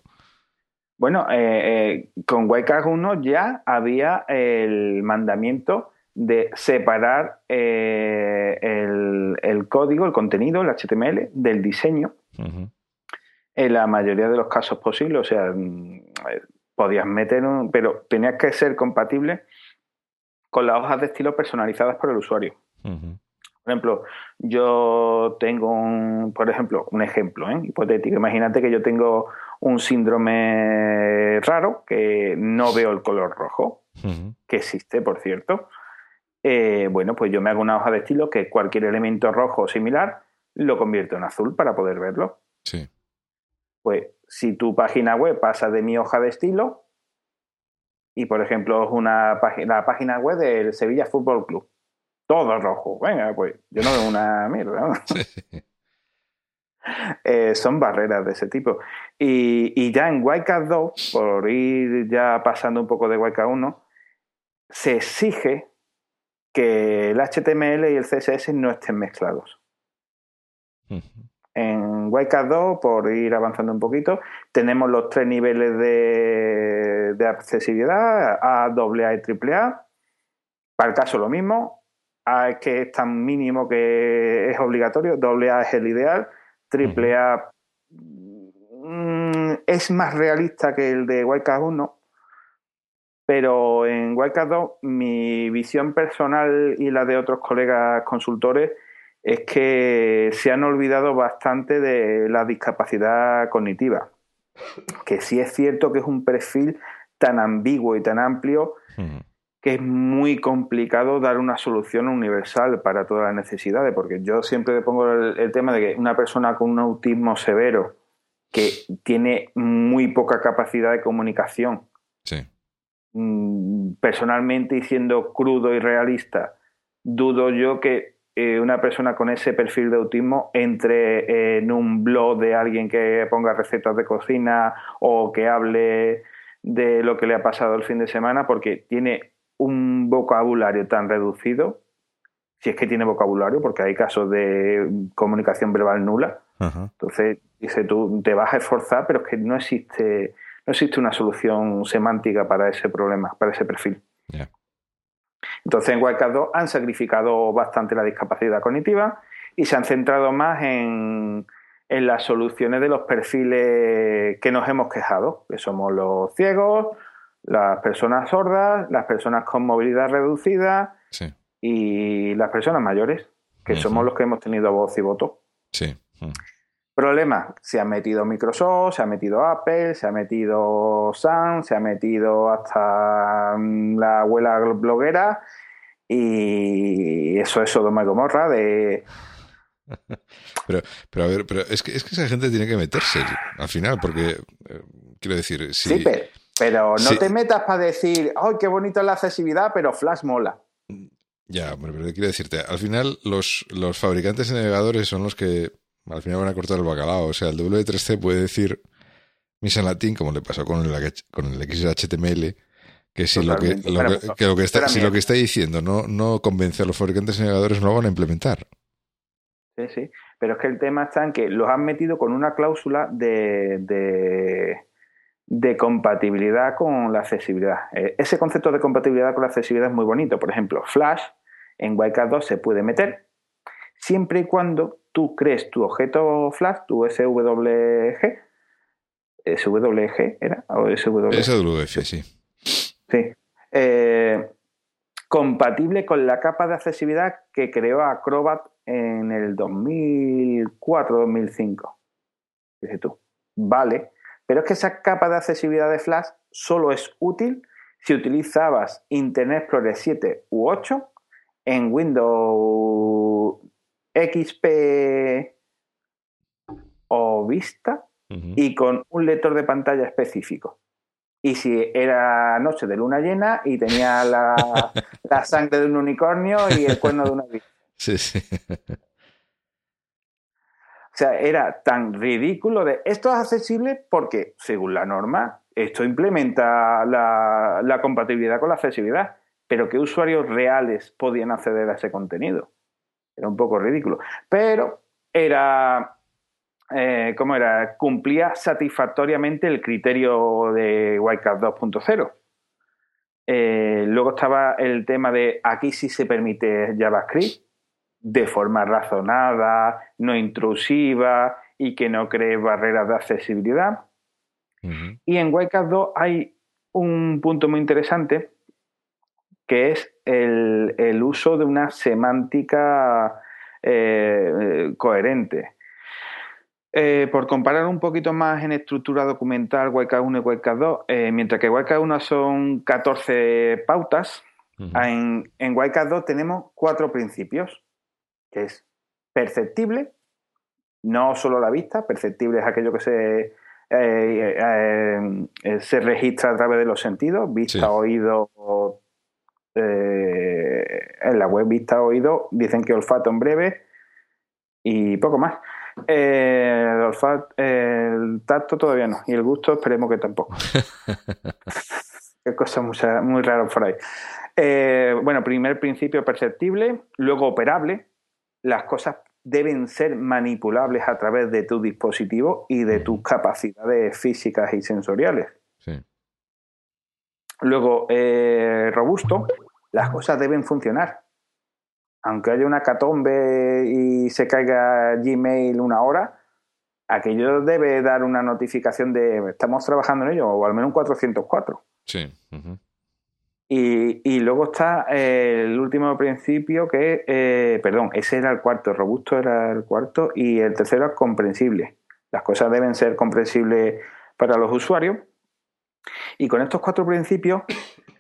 Bueno, eh, eh, con YCAG 1 ya había el mandamiento de separar eh, el, código, el contenido, el HTML, del diseño. En la mayoría de los casos posibles, o sea, mm, podías meter un, pero tenías que ser compatible con las hojas de estilo personalizadas por el usuario. Por ejemplo, yo tengo un, por ejemplo, un ejemplo ¿eh? hipotético. Imagínate que yo tengo un síndrome raro que no veo el color rojo, que existe, por cierto. Eh, bueno, pues yo me hago una hoja de estilo que cualquier elemento rojo o similar lo convierto en azul para poder verlo. Sí. Pues si tu página web pasa de mi hoja de estilo y, por ejemplo, es una la página web del Sevilla Fútbol Club, todo rojo, venga, pues yo no veo una mierda. Eh, son barreras de ese tipo. Y, ya en YCAT 2, por ir ya pasando un poco de YCAT 1, se exige que el HTML y el CSS no estén mezclados. En YCAT 2, por ir avanzando un poquito, tenemos los tres niveles de, de accesibilidad, A, AA y AAA. Para el caso lo mismo, A es que es tan mínimo que es obligatorio, AA es el ideal, AAA mm, es más realista que el de YCAT 1, pero en YCAT 2 mi visión personal y la de otros colegas consultores es que se han olvidado bastante de la discapacidad cognitiva, que sí es cierto que es un perfil tan ambiguo y tan amplio que es muy complicado dar una solución universal para todas las necesidades, porque yo siempre le pongo el, tema de que una persona con un autismo severo que tiene muy poca capacidad de comunicación, mm, personalmente y siendo crudo y realista, dudo yo que eh, una persona con ese perfil de autismo entre en un blog de alguien que ponga recetas de cocina o que hable de lo que le ha pasado el fin de semana, porque tiene un vocabulario tan reducido, si es que tiene vocabulario, porque hay casos de comunicación verbal nula. Entonces, dice tú, te vas a esforzar, pero es que no existe, no existe una solución semántica para ese problema, para ese perfil. Entonces, en Wildcat 2 han sacrificado bastante la discapacidad cognitiva y se han centrado más en, en las soluciones de los perfiles que nos hemos quejado, que somos los ciegos, las personas sordas, las personas con movilidad reducida y las personas mayores, que somos los que hemos tenido voz y voto. Sí. Problema, se ha metido Microsoft, se ha metido Apple, se ha metido Sam, se ha metido hasta mm, la abuela bloguera y eso es Sodoma y Gomorra de... Pero, pero a ver, pero es que, es que esa gente tiene que meterse al final, porque eh, quiero decir, si... Sí, pero pero no te metas para decir, ¡ay, qué bonita es la accesibilidad! Pero Flash mola. Ya, pero quiero decirte, al final los, los fabricantes de navegadores son los que al final van a cortar el bacalao. O sea, el W3C puede decir misa en latín, como le pasó con el, con el XHTML, que si lo que, lo que, está, si lo que está diciendo no, no convence a los fabricantes de navegadores, no lo van a implementar. Sí, sí. Pero es que el tema está en que los han metido con una cláusula de de compatibilidad con la accesibilidad. Eh, ese concepto de compatibilidad con la accesibilidad es muy bonito. Por ejemplo, Flash en YCAT 2 se puede meter siempre y cuando tú crees tu objeto Flash, tu SWG, SWG era o SWG. SWG, sí. Sí. Eh, compatible con la capa de accesibilidad que creó Acrobat en el 2004-2005. Dice tú, vale, pero es que esa capa de accesibilidad de Flash solo es útil si utilizabas Internet Explorer 7 u 8 en Windows XP o Vista y con un lector de pantalla específico. Y si era noche de luna llena y tenía la, la sangre de un unicornio y el cuerno de una vista. Sí, sí. O sea, era tan ridículo de esto es accesible porque, según la norma, esto implementa la, compatibilidad con la accesibilidad. pero ¿qué usuarios reales podían acceder a ese contenido? Era un poco ridículo. Pero era, eh, ¿cómo era? Cumplía satisfactoriamente el criterio de Wildcard 2.0. Eh, luego estaba el tema de aquí sí se permite JavaScript de forma razonada, no intrusiva y que no cree barreras de accesibilidad. Y en Wildcard 2 hay un punto muy interesante que es el, uso de una semántica eh, coherente. Eh, por comparar un poquito más en estructura documental Wildcard 1 y Wildcard 2, eh, mientras que Wildcard 1 son 14 pautas, en, en Wildcard 2 tenemos cuatro principios, que es perceptible, no solo la vista, perceptible es aquello que se, se registra a través de los sentidos, vista, oído, en la web vista, oído, dicen que olfato en breve y poco más. Eh, el olfato, el tacto todavía no. Y el gusto esperemos que tampoco. Qué cosas muy, muy raras por ahí. Eh, bueno, primer principio perceptible, luego operable. Las cosas deben ser manipulables a través de tu dispositivo y de tus capacidades físicas y sensoriales. Luego, eh, robusto, las cosas deben funcionar aunque haya una catombe y se caiga Gmail una hora, aquello debe dar una notificación de estamos trabajando en ello, o al menos un 404. Sí. y, luego está el último principio que, eh, perdón, ese era el cuarto, el robusto era el cuarto, y el tercero es comprensible. Las cosas deben ser comprensibles para los usuarios. Y con estos cuatro principios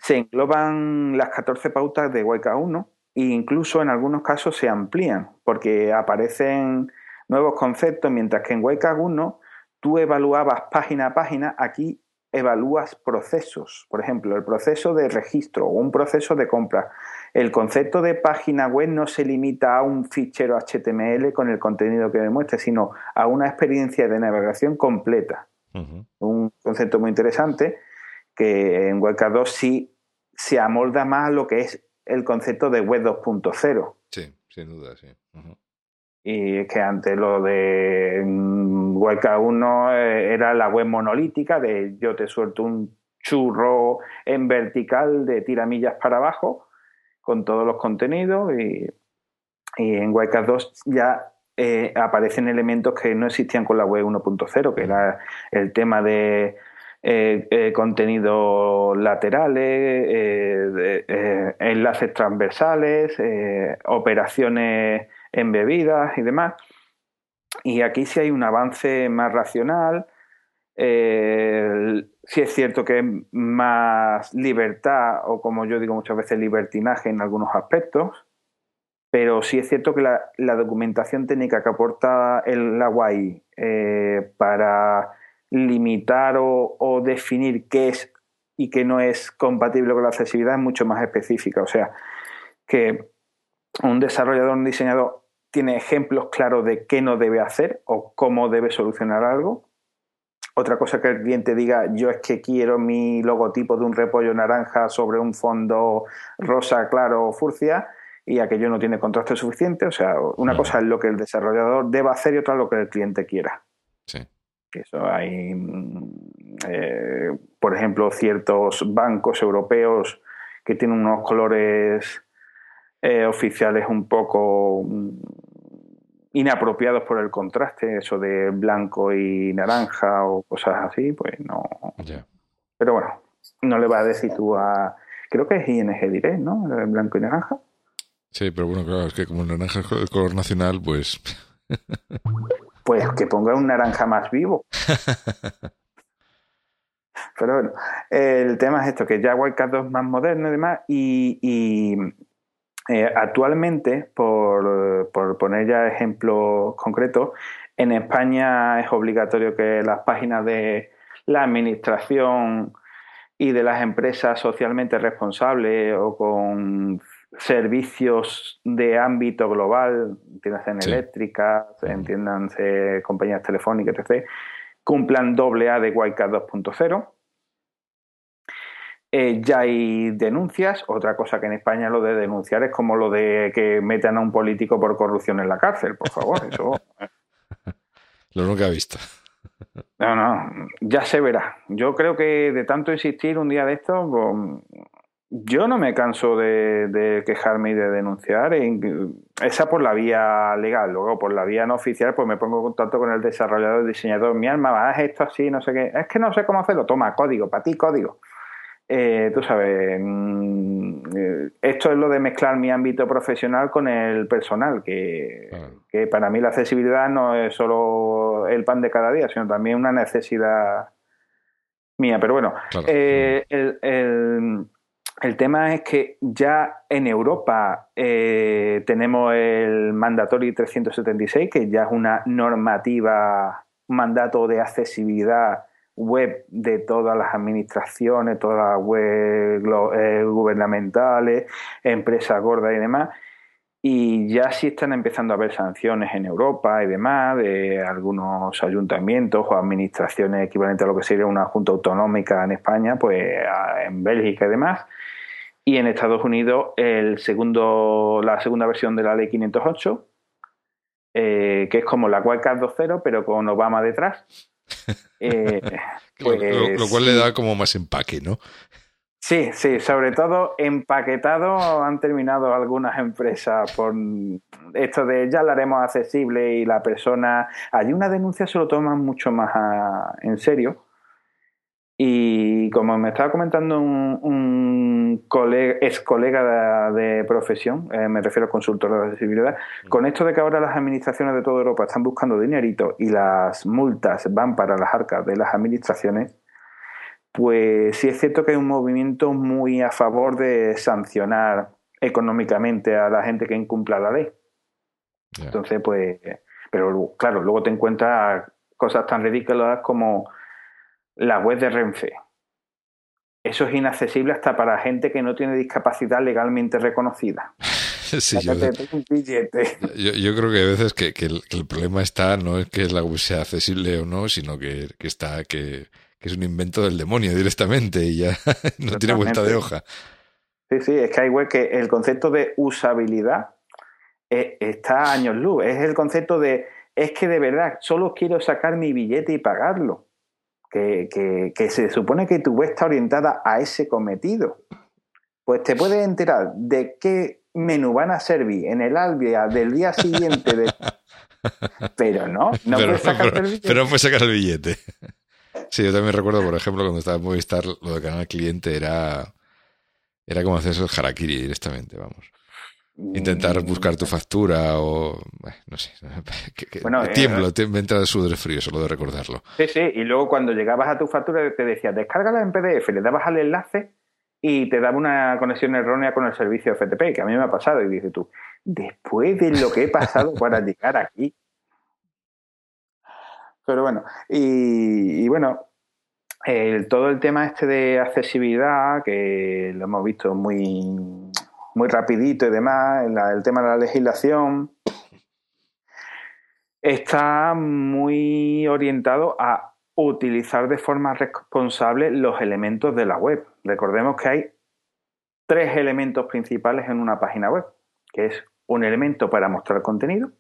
se engloban las 14 pautas de YK1 e incluso en algunos casos se amplían porque aparecen nuevos conceptos, mientras que en Wake 1 tú evaluabas página a página, aquí evalúas procesos, por ejemplo, el proceso de registro o un proceso de compra. El concepto de página web no se limita a un fichero HTML con el contenido que demuestre, sino a una experiencia de navegación completa. Un concepto muy interesante que en Webcam 2 sí se amolda más a lo que es el concepto de web 2.0. Sí, sin duda, sí. Y es que antes lo de mm, Webcam 1 eh, era la web monolítica de yo te suelto un churro en vertical de tiramillas para abajo con todos los contenidos y, en Webcam 2 ya eh, aparecen elementos que no existían con la web 1.0, que era el tema de eh, eh, contenidos laterales, eh, enlaces transversales, operaciones embebidas y demás. Y aquí sí hay un avance más racional. sí es cierto que es más libertad o como yo digo muchas veces libertinaje en algunos aspectos, pero sí es cierto que la, documentación técnica que aporta el, la UAI para limitar o, definir qué es y qué no es compatible con la accesibilidad es mucho más específica. O sea, que un desarrollador, un diseñador tiene ejemplos claros de qué no debe hacer o cómo debe solucionar algo. Otra cosa que el cliente diga, yo es que quiero mi logotipo de un repollo naranja sobre un fondo rosa claro o furcia y aquello no tiene contraste suficiente. O sea, una cosa es lo que el desarrollador deba hacer y otra lo que el cliente quiera. Sí. Eso hay, mm, eh, por ejemplo, ciertos bancos europeos que tienen unos colores eh, oficiales un poco mm, inapropiados por el contraste, eso de blanco y naranja o cosas así, pues no. Pero bueno, no le va a decir tú a. Creo que es ING Direct, ¿no? blanco y naranja. Sí, pero bueno, claro, es que como el naranja es el color nacional, pues. pues que ponga un naranja más vivo. Pero bueno, el tema es esto, que ya Wildcat 2 es más moderno y demás, y, eh, actualmente, por, por, poner ya ejemplos concretos, en España es obligatorio que las páginas de la administración y de las empresas socialmente responsables o con servicios de ámbito global, entiéndase en eléctricas, entiéndanse compañías telefónicas, etc., cumplan doble A de Wildcat 2.0. eh, ya hay denuncias. Otra cosa que en España lo de denunciar es como lo de que metan a un político por corrupción en la cárcel, por favor. Eso. lo nunca he visto. No, no, ya se verá. Yo creo que de tanto insistir un día de esto, pues, yo no me canso de, quejarme y de denunciar. Esa por la vía legal. Luego, por la vía no oficial, pues me pongo en contacto con el desarrollador, el diseñador. Mi alma, haz esto así, no sé qué. Es que no sé cómo hacerlo. Toma, código, para ti, código. Eh, tú sabes, mm, eh, esto es lo de mezclar mi ámbito profesional con el personal, que, para mí la accesibilidad no es solo el pan de cada día, sino también una necesidad mía. Pero bueno, eh, el, el, tema es que ya en Europa tenemos el Mandatory 376, que ya es una normativa, mandato de accesibilidad web de todas las administraciones, todas las web eh, gubernamentales, empresas gordas y demás. Y ya sí están empezando a haber sanciones en Europa y demás, de algunos ayuntamientos o administraciones equivalentes a lo que sería una junta autonómica en España, pues en Bélgica y demás. Y en Estados Unidos, el segundo, la segunda versión de la ley 508, eh, que es como la Wildcard 2.0, pero con Obama detrás eh, lo, pues cual le da como más empaque, ¿no? Sí, sí, sobre todo empaquetado han terminado algunas empresas por esto de ya lo haremos accesible y la persona, allí una denuncia se lo toman mucho más en serio y como me estaba comentando un, colega, ex colega de, profesión, eh, me refiero a consultor de accesibilidad, mm. con esto de que ahora las administraciones de toda Europa están buscando dinerito y las multas van para las arcas de las administraciones, pues sí es cierto que hay un movimiento muy a favor de sancionar económicamente a la gente que incumpla la ley. Entonces, pues, pero claro, luego te encuentras cosas tan ridículas como la web de Renfe. Eso es inaccesible hasta para gente que no tiene discapacidad legalmente reconocida. Sí, yo, yo, creo que a veces que, el, problema está no es que la web sea accesible o no, sino que, está que, es un invento del demonio directamente y ya no tiene vuelta de hoja. Sí, sí, es que hay web que el concepto de usabilidad eh, está a años luz. Es el concepto de es que de verdad solo quiero sacar mi billete y pagarlo que, se supone que tu web está orientada a ese cometido. Pues te puedes enterar de qué menú van a servir en el Albia del día siguiente. De... Pero no, no puedes sacar el billete. Pero no puedes sacar el billete. Sí, yo también recuerdo, por ejemplo, cuando estaba en Movistar, lo de canal cliente era, era como hacer eso el harakiri directamente, vamos intentar buscar tu factura o no sé bueno, eh, tiemblo me entra de sudor frío solo de recordarlo. Sí sí y luego cuando llegabas a tu factura te decía descárgala en PDF le dabas al enlace y te daba una conexión errónea con el servicio FTP que a mí me ha pasado y dices tú después de lo que he pasado para llegar aquí pero bueno y, bueno todo el tema este de accesibilidad que lo hemos visto muy muy rapidito y demás, el tema de la legislación, está muy orientado a utilizar de forma responsable los elementos de la web. Recordemos que hay tres elementos principales en una página web, que es un elemento para mostrar contenido,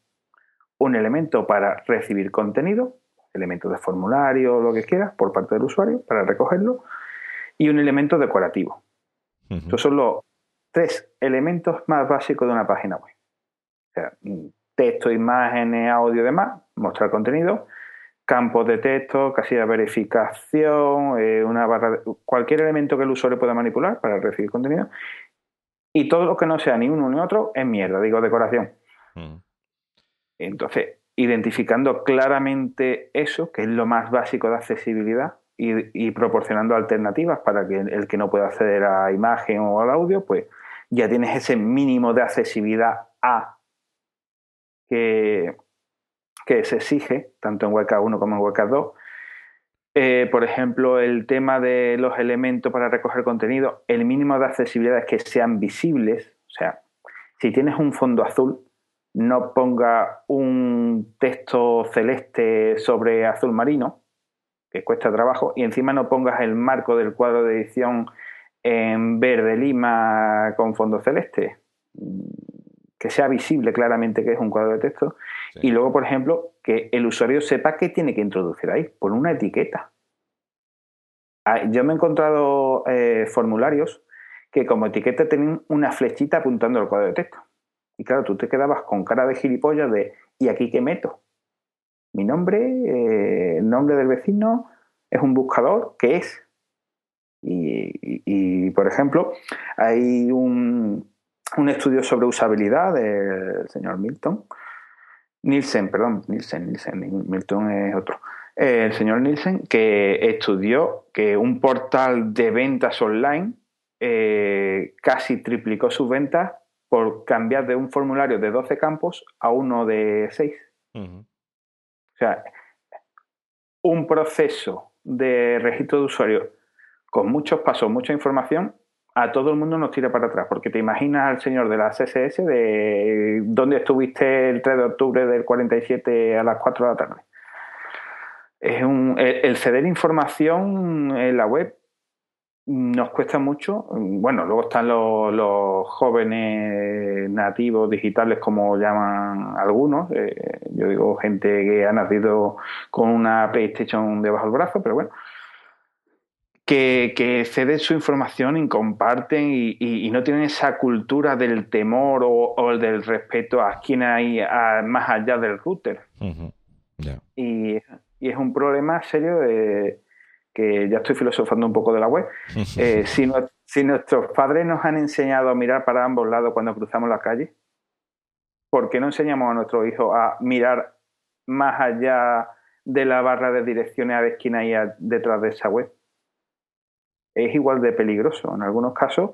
un elemento para recibir contenido, elementos de formulario, lo que quieras, por parte del usuario, para recogerlo, y un elemento decorativo. Estos son los tres elementos más básicos de una página web. O sea, texto, imágenes, audio, demás, mostrar contenido, campos de texto, casilla de verificación, eh, una barra cualquier elemento que el usuario pueda manipular para recibir contenido. Y todo lo que no sea ni uno ni otro es mierda, digo decoración. Mm. Entonces, identificando claramente eso, que es lo más básico de accesibilidad, y, y proporcionando alternativas para que el que no pueda acceder a imagen o al audio, pues ya tienes ese mínimo de accesibilidad A que, se exige, tanto en WCAG 1 como en WCAG 2. Eh, por ejemplo, el tema de los elementos para recoger contenido, el mínimo de accesibilidad es que sean visibles. O sea, si tienes un fondo azul, no ponga un texto celeste sobre azul marino, que cuesta trabajo, y encima no pongas el marco del cuadro de edición en verde lima con fondo celeste, que sea visible claramente que es un cuadro de texto, y luego, por ejemplo, que el usuario sepa qué tiene que introducir ahí, por una etiqueta. Ah, yo me he encontrado eh, formularios que como etiqueta tenían una flechita apuntando al cuadro de texto. Y claro, tú te quedabas con cara de gilipollas de ¿y aquí qué meto? Mi nombre, eh, el nombre del vecino, es un buscador, ¿qué es? Y, por ejemplo, hay un, un, estudio sobre usabilidad del señor Milton, Nielsen, perdón, Nielsen, Nielsen, Milton es otro, el señor Nielsen, que estudió que un portal de ventas online eh, casi triplicó sus ventas por cambiar de un formulario de 12 campos a uno de 6. O sea, un proceso de registro de usuario con muchos pasos, mucha información, a todo el mundo nos tira para atrás, porque te imaginas al señor de la CSS de dónde estuviste el 3 de octubre del 47 a las 4 de la tarde. Es un, el ceder información en la web nos cuesta mucho. Bueno, luego están los, jóvenes nativos digitales, como llaman algunos. Eh, yo digo gente que ha nacido con una PlayStation debajo del brazo, pero bueno. Que, que ceden su información y comparten y, no tienen esa cultura del temor o, del respeto a quien hay más allá del router. y, y, es un problema serio que ya estoy filosofando un poco de la web, eh, si, si, nuestros padres nos han enseñado a mirar para ambos lados cuando cruzamos la calle, ¿por qué no enseñamos a nuestros hijos a mirar más allá de la barra de direcciones a ver quién hay detrás de esa web? Es igual de peligroso. En algunos casos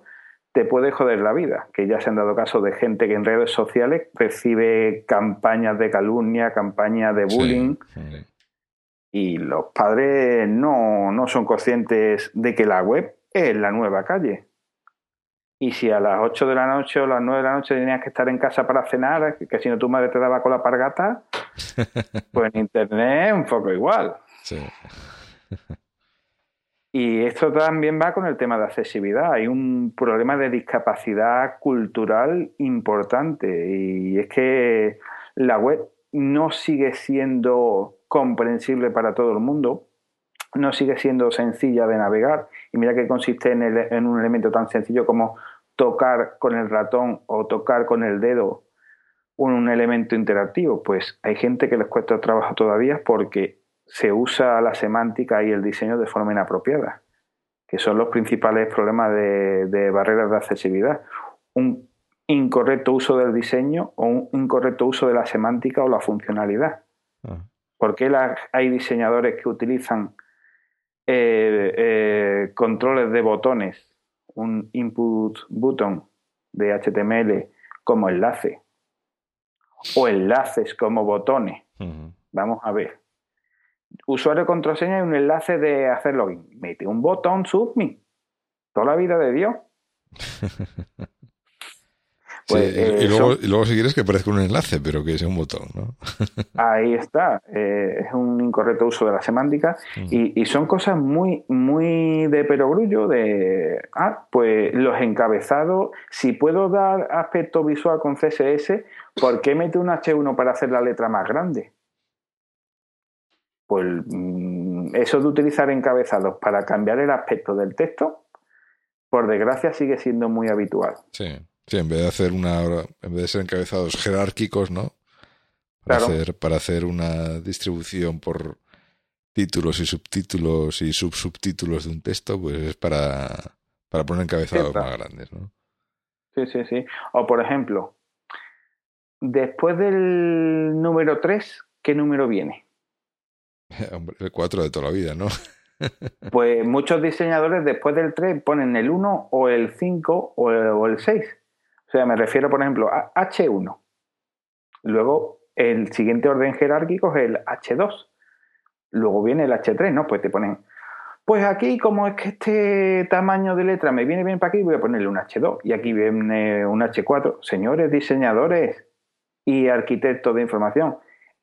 te puede joder la vida, que ya se han dado casos de gente que en redes sociales recibe campañas de calumnia, campañas de bullying y los padres no, no son conscientes de que la web es la nueva calle. Y si a las 8 de la noche o las 9 de la noche tenías que estar en casa para cenar, que si no tu madre te daba con la pargata, pues en Internet es un poco igual. Y esto también va con el tema de accesibilidad. Hay un problema de discapacidad cultural importante y es que la web no sigue siendo comprensible para todo el mundo, no sigue siendo sencilla de navegar. Y mira que consiste en, en un elemento tan sencillo como tocar con el ratón o tocar con el dedo un elemento interactivo. Pues hay gente que les cuesta trabajo todavía porque se usa la semántica y el diseño de forma inapropiada, que son los principales problemas de, barreras de accesibilidad. Un incorrecto uso del diseño o un incorrecto uso de la semántica o la funcionalidad. Ah. ¿Por qué hay diseñadores que utilizan eh, eh, controles de botones, un input button de HTML como enlace o enlaces como botones? Vamos a ver. Usuario contraseña y un enlace de hacer login. Mete un botón submit. Toda la vida de Dios. Pues, y, luego, si quieres que parezca un enlace, pero que sea un botón, ¿no? ahí está. Eh, es un incorrecto uso de la semántica mm. y, son cosas muy, muy de perogrullo de, ah, pues los encabezados, si puedo dar aspecto visual con CSS, ¿por qué mete un H1 para hacer la letra más grande? Pues mm, eso de utilizar encabezados para cambiar el aspecto del texto, por desgracia sigue siendo muy habitual. Sí. Sí, en vez de hacer una, en vez de ser encabezados jerárquicos, ¿no? Para, hacer, para hacer una distribución por títulos y subtítulos y subsubtítulos de un texto, pues es para, para poner encabezados más grandes, ¿no? Sí, sí, sí. O por ejemplo, después del número 3, ¿qué número viene? Hombre, el 4 de toda la vida, ¿no? pues muchos diseñadores después del 3 ponen el 1 o el 5 o el 6. O sea, me refiero, por ejemplo, a H1. Luego, el siguiente orden jerárquico es el H2. Luego viene el H3, ¿no? Pues te ponen, pues aquí, como es que este tamaño de letra me viene bien para aquí, voy a ponerle un H2. Y aquí viene un H4. Señores diseñadores y arquitectos de información,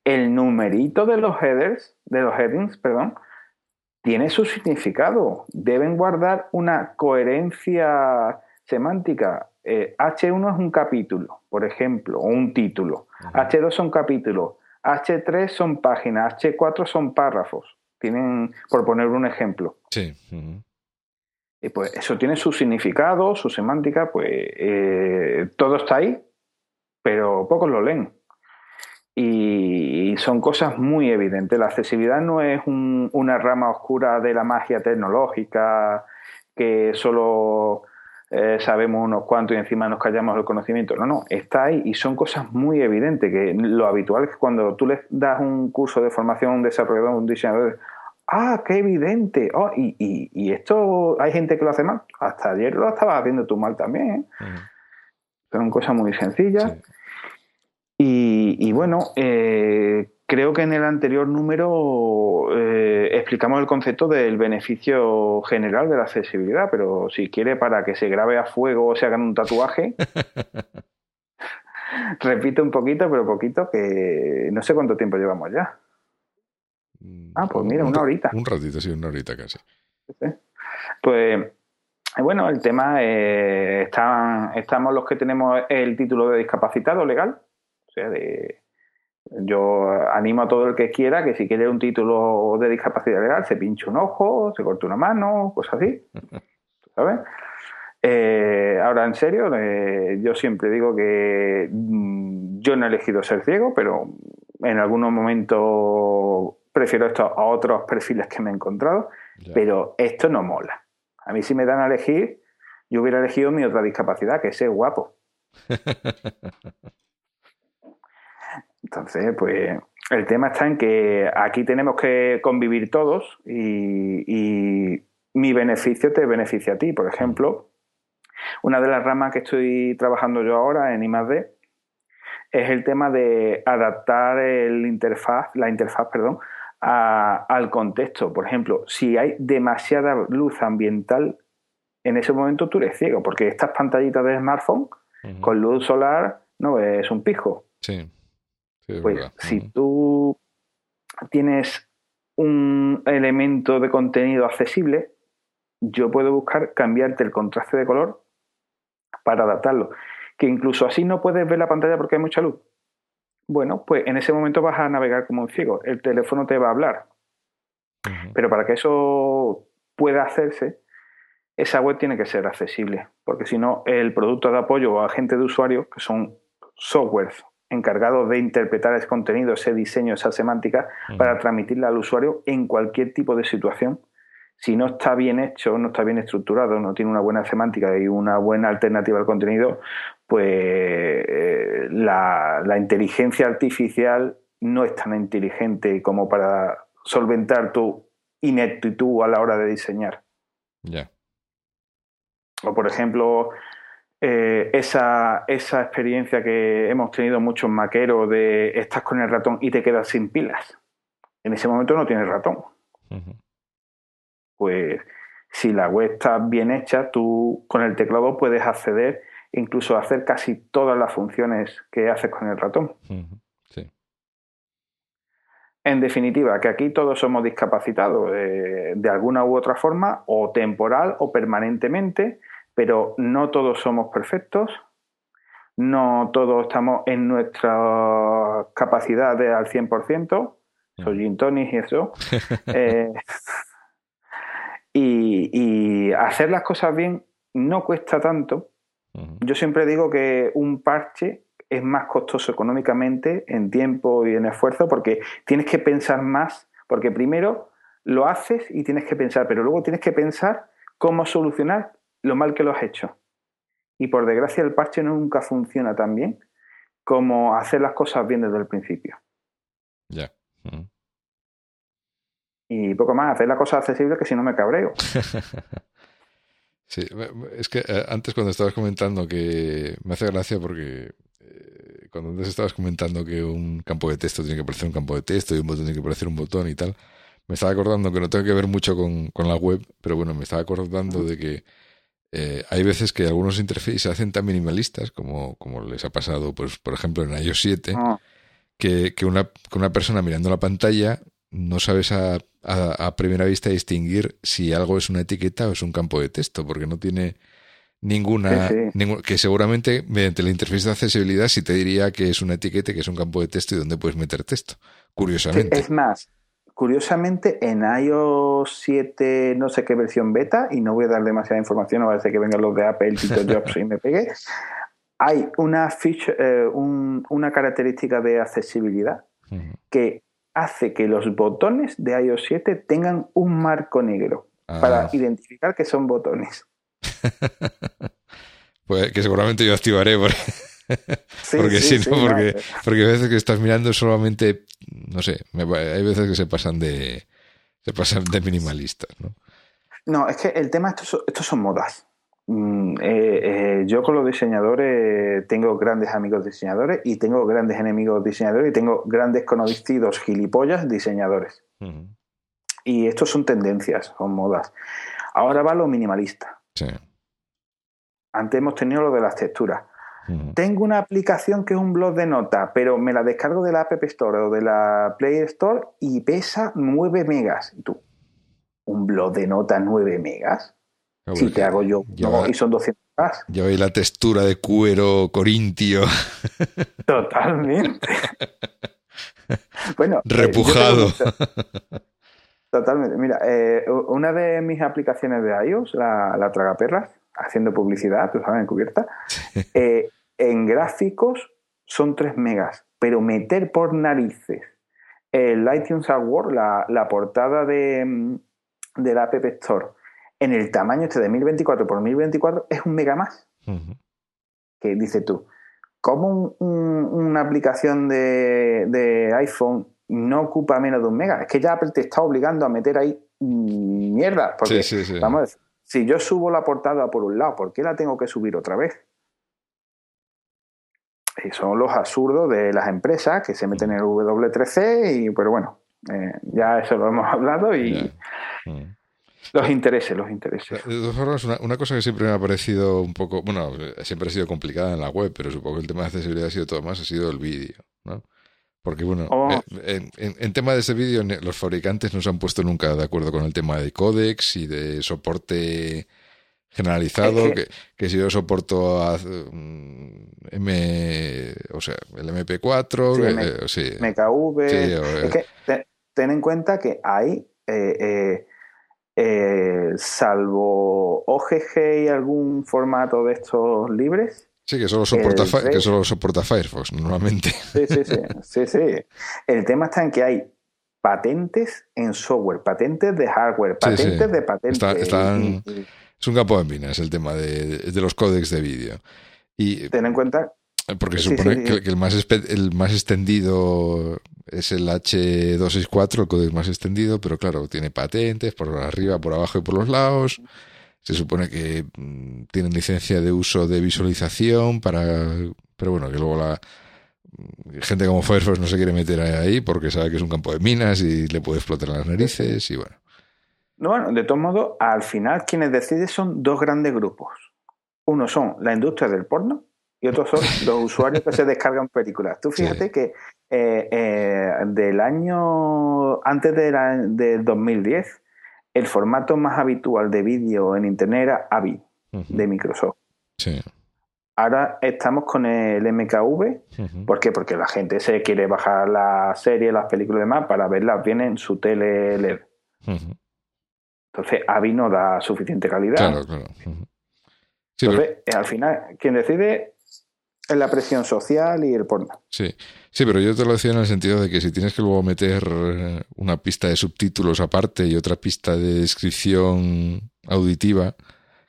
el numerito de los headers, de los headings, perdón, tiene su significado. Deben guardar una coherencia semántica. H1 es un capítulo, por ejemplo, o un título. H2 son capítulos. H3 son páginas. H4 son párrafos. Tienen, por poner un ejemplo. Sí. Y pues eso tiene su significado, su semántica, pues eh, todo está ahí, pero pocos lo leen. Y son cosas muy evidentes. La accesibilidad no es una rama oscura de la magia tecnológica que solo eh, sabemos unos cuantos y encima nos callamos el conocimiento. No, no, está ahí y son cosas muy evidentes que lo habitual es que cuando tú les das un curso de formación a un desarrollador, un diseñador, ah, qué evidente. Oh, y, y, esto hay gente que lo hace mal. Hasta ayer lo estabas haciendo tú mal también. ¿eh? Son cosas muy sencillas. Y, bueno, eh, creo que en el anterior número eh, explicamos el concepto del beneficio general de la accesibilidad, pero si quiere para que se grabe a fuego o se hagan un tatuaje, repito un poquito, pero poquito, que no sé cuánto tiempo llevamos ya. Ah, pues mira, una horita. Un ratito, sí, una horita casi. Pues bueno, el tema eh, estamos los que tenemos el título de discapacitado legal. Sea, de, yo animo a todo el que quiera que si quiere un título de discapacidad legal se pinche un ojo, se corte una mano, cosas así. ¿Sabes? Eh, ahora, en serio, eh, yo siempre digo que mm, yo no he elegido ser ciego, pero en algunos momentos prefiero esto a otros perfiles que me he encontrado, pero esto no mola. A mí si me dan a elegir, yo hubiera elegido mi otra discapacidad, que es ser guapo. Entonces, pues el tema está en que aquí tenemos que convivir todos y, mi beneficio te beneficia a ti. Por ejemplo, una de las ramas que estoy trabajando yo ahora en I+.D. es el tema de adaptar el interfaz, la interfaz, perdón, al contexto. Por ejemplo, si hay demasiada luz ambiental, en ese momento tú eres ciego, porque estas pantallitas de smartphone con luz solar no es un pijo. Sí. Pues si tú tienes un elemento de contenido accesible, yo puedo buscar cambiarte el contraste de color para adaptarlo. Que incluso así no puedes ver la pantalla porque hay mucha luz. Bueno, pues en ese momento vas a navegar como un ciego. El teléfono te va a hablar. Pero para que eso pueda hacerse, esa web tiene que ser accesible, porque si no, el producto de apoyo o agente de usuario, que son softwares encargados de interpretar ese contenido, ese diseño, esa semántica, para transmitirla al usuario en cualquier tipo de situación, si no está bien hecho, no está bien estructurado, no tiene una buena semántica y una buena alternativa al contenido, pues eh, la, inteligencia artificial no es tan inteligente como para solventar tu ineptitud a la hora de diseñar. Ya. O por ejemplo, eh, esa, esa, experiencia que hemos tenido muchos maqueros de estás con el ratón y te quedas sin pilas. En ese momento no tienes ratón. Pues si la web está bien hecha, tú con el teclado puedes acceder incluso hacer casi todas las funciones que haces con el ratón. Sí. En definitiva, que aquí todos somos discapacitados eh, de alguna u otra forma, o temporal o permanentemente, pero no todos somos perfectos, no todos estamos en nuestra capacidad de, al 100%, soy Gin y eso. Eh, y hacer las cosas bien no cuesta tanto yo siempre digo que un parche es más costoso económicamente en tiempo y en esfuerzo porque tienes que pensar más, porque primero lo haces y tienes que pensar, pero luego tienes que pensar cómo solucionar lo mal que lo has hecho. Y por desgracia el parche nunca funciona tan bien como hacer las cosas bien desde el principio. Ya. Y poco más, hacer la cosa accesible que si no me cabreo. Sí, es que eh, antes cuando estabas comentando que me hace gracia porque eh, cuando antes estabas comentando que un campo de texto tiene que parecer un campo de texto y un botón tiene que parecer un botón y tal, me estaba acordando que no tengo que ver mucho con, con la web, pero bueno, me estaba acordando de que eh, hay veces que algunos interfaces se hacen tan minimalistas como, como les ha pasado, pues, por ejemplo, en iOS 7, ah. que, que, una, que una persona mirando la pantalla no sabes a, a, primera vista distinguir si algo es una etiqueta o es un campo de texto, porque no tiene ninguna, que seguramente mediante la interfaz de accesibilidad sí te diría que es una etiqueta, que es un campo de texto y donde puedes meter texto, curiosamente. es más, curiosamente en iOS 7, no sé qué versión beta, y no voy a dar demasiada información, no ser que vengan los de Apple, Tito Jobs y me pegue, hay una, eh, una característica de accesibilidad que hace que los botones de iOS 7 tengan un marco negro para ah. identificar que son botones. pues que seguramente yo activaré porque, porque si no, porque, porque a veces que estás mirando solamente, no sé, hay veces que se pasan de se pasan de minimalistas, ¿no? No, es que el tema, estos, estos son modas. Mm, eh, eh, yo con los diseñadores tengo grandes amigos diseñadores y tengo grandes enemigos diseñadores y tengo grandes conocidos gilipollas diseñadores. Y estos son tendencias, son modas. Ahora va lo minimalista. Antes hemos tenido lo de las texturas. Tengo una aplicación que es un blog de notas, pero me la descargo de la App Store o de la Play Store y pesa 9 megas. ¿Y tú? ¿Un blog de notas 9 megas? si te hago yo y son 200 más. Ya veis la textura de cuero corintio. Totalmente. bueno, eh, repujado. Totalmente. Mira, eh, una de mis aplicaciones de iOS, la, la Tragaperras, haciendo publicidad, tú sabes, encubierta, eh, en gráficos son 3 megas, pero meter por narices el iTunes Award, la, la portada de, mm, de la App Store, en el tamaño este de 1024 por 1024 es un mega más. Que dices tú, ¿cómo una aplicación de, iPhone no ocupa menos de un mega? Es que ya Apple te está obligando a meter ahí mierda. Porque, vamos si yo subo la portada por un lado, ¿por qué la tengo que subir otra vez? Y son los absurdos de las empresas que se meten en el W3C, y, pero bueno, eh, ya eso lo hemos hablado y. Los intereses, los intereses. De todas formas, una, cosa que siempre me ha parecido un poco, bueno, siempre ha sido complicada en la web, pero supongo que el tema de accesibilidad ha sido todo más, ha sido el vídeo, ¿no? Porque bueno, oh. eh, en, tema de ese vídeo, los fabricantes no se han puesto nunca de acuerdo con el tema de códex y de soporte generalizado, que, si yo soporto a, mm, M, o sea, el MP4, sí, MKV, eh, es que ten en cuenta que hay eh, eh, salvo OGG y algún formato de estos libres. Sí, que solo soporta, que solo soporta Firefox normalmente. Sí, sí, sí, sí, El tema está en que hay patentes en software, patentes de hardware, patentes de patentes. es un campo de minas el tema de, los códex de vídeo. Y, Ten en cuenta porque se supone que, el, más el más extendido es el H264, el código más extendido, pero claro, tiene patentes por arriba, por abajo y por los lados. Se supone que mm, tienen licencia de uso de visualización para... Pero bueno, que luego la mm, gente como Firefox no se quiere meter ahí porque sabe que es un campo de minas y le puede explotar las narices y bueno. No, bueno, de todos modos, al final quienes deciden son dos grandes grupos. Uno son la industria del porno y otros son los usuarios que se descargan películas. Tú fíjate que eh, eh, del año antes de del 2010, el formato más habitual de vídeo en Internet era AVI de Microsoft. Sí. Ahora estamos con el MKV. ¿Por qué? Porque la gente se quiere bajar la serie, las películas y demás para verlas bien en su tele LED. Entonces, AVI no da suficiente calidad. Claro, claro. Entonces, al final, quien decide en la presión social y el porno. Sí, sí, pero yo te lo decía en el sentido de que si tienes que luego meter eh, una pista de subtítulos aparte y otra pista de descripción auditiva,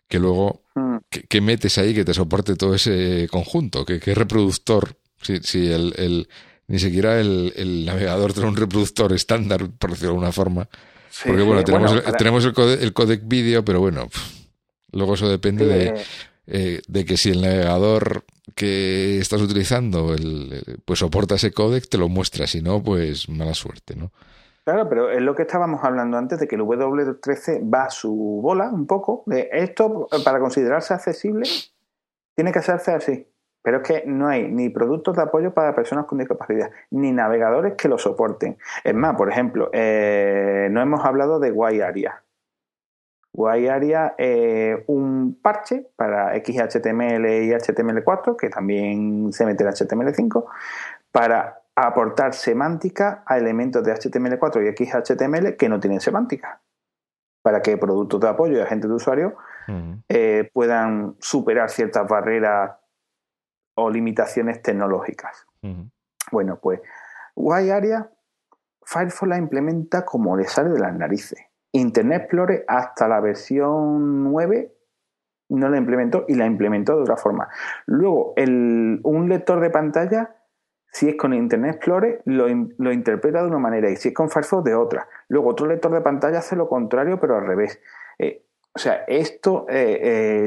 que luego, mm. ¿qué, metes ahí que te soporte todo ese conjunto? ¿Qué, reproductor? Si, si el, el, ni siquiera el, el navegador tiene un reproductor estándar, por decirlo de alguna forma. Porque bueno, tenemos, el, tenemos el, codec, vídeo, pero bueno, luego eso depende de, eh, de que si el navegador que estás utilizando el, pues soporta ese códec, te lo muestra, si no, pues mala suerte, ¿no? Claro, pero es lo que estábamos hablando antes de que el W13 va a su bola un poco. De esto, para considerarse accesible, tiene que hacerse así. Pero es que no hay ni productos de apoyo para personas con discapacidad, ni navegadores que lo soporten. Es más, por ejemplo, eh, no hemos hablado de YAria es un parche para XHTML y HTML4, que también se mete en HTML5, para aportar semántica a elementos de HTML4 y XHTML que no tienen semántica. Para que productos de apoyo y agentes de usuario eh, puedan superar ciertas barreras o limitaciones tecnológicas. Bueno, pues Firefox la implementa como le sale de las narices. Internet Explorer hasta la versión 9 no la implementó y la implementó de otra forma. Luego, un lector de pantalla, si es con Internet Explorer, lo, interpreta de una manera y si es con Firefox, de otra. Luego, otro lector de pantalla hace lo contrario, pero al revés. Eh, o sea, esto, eh,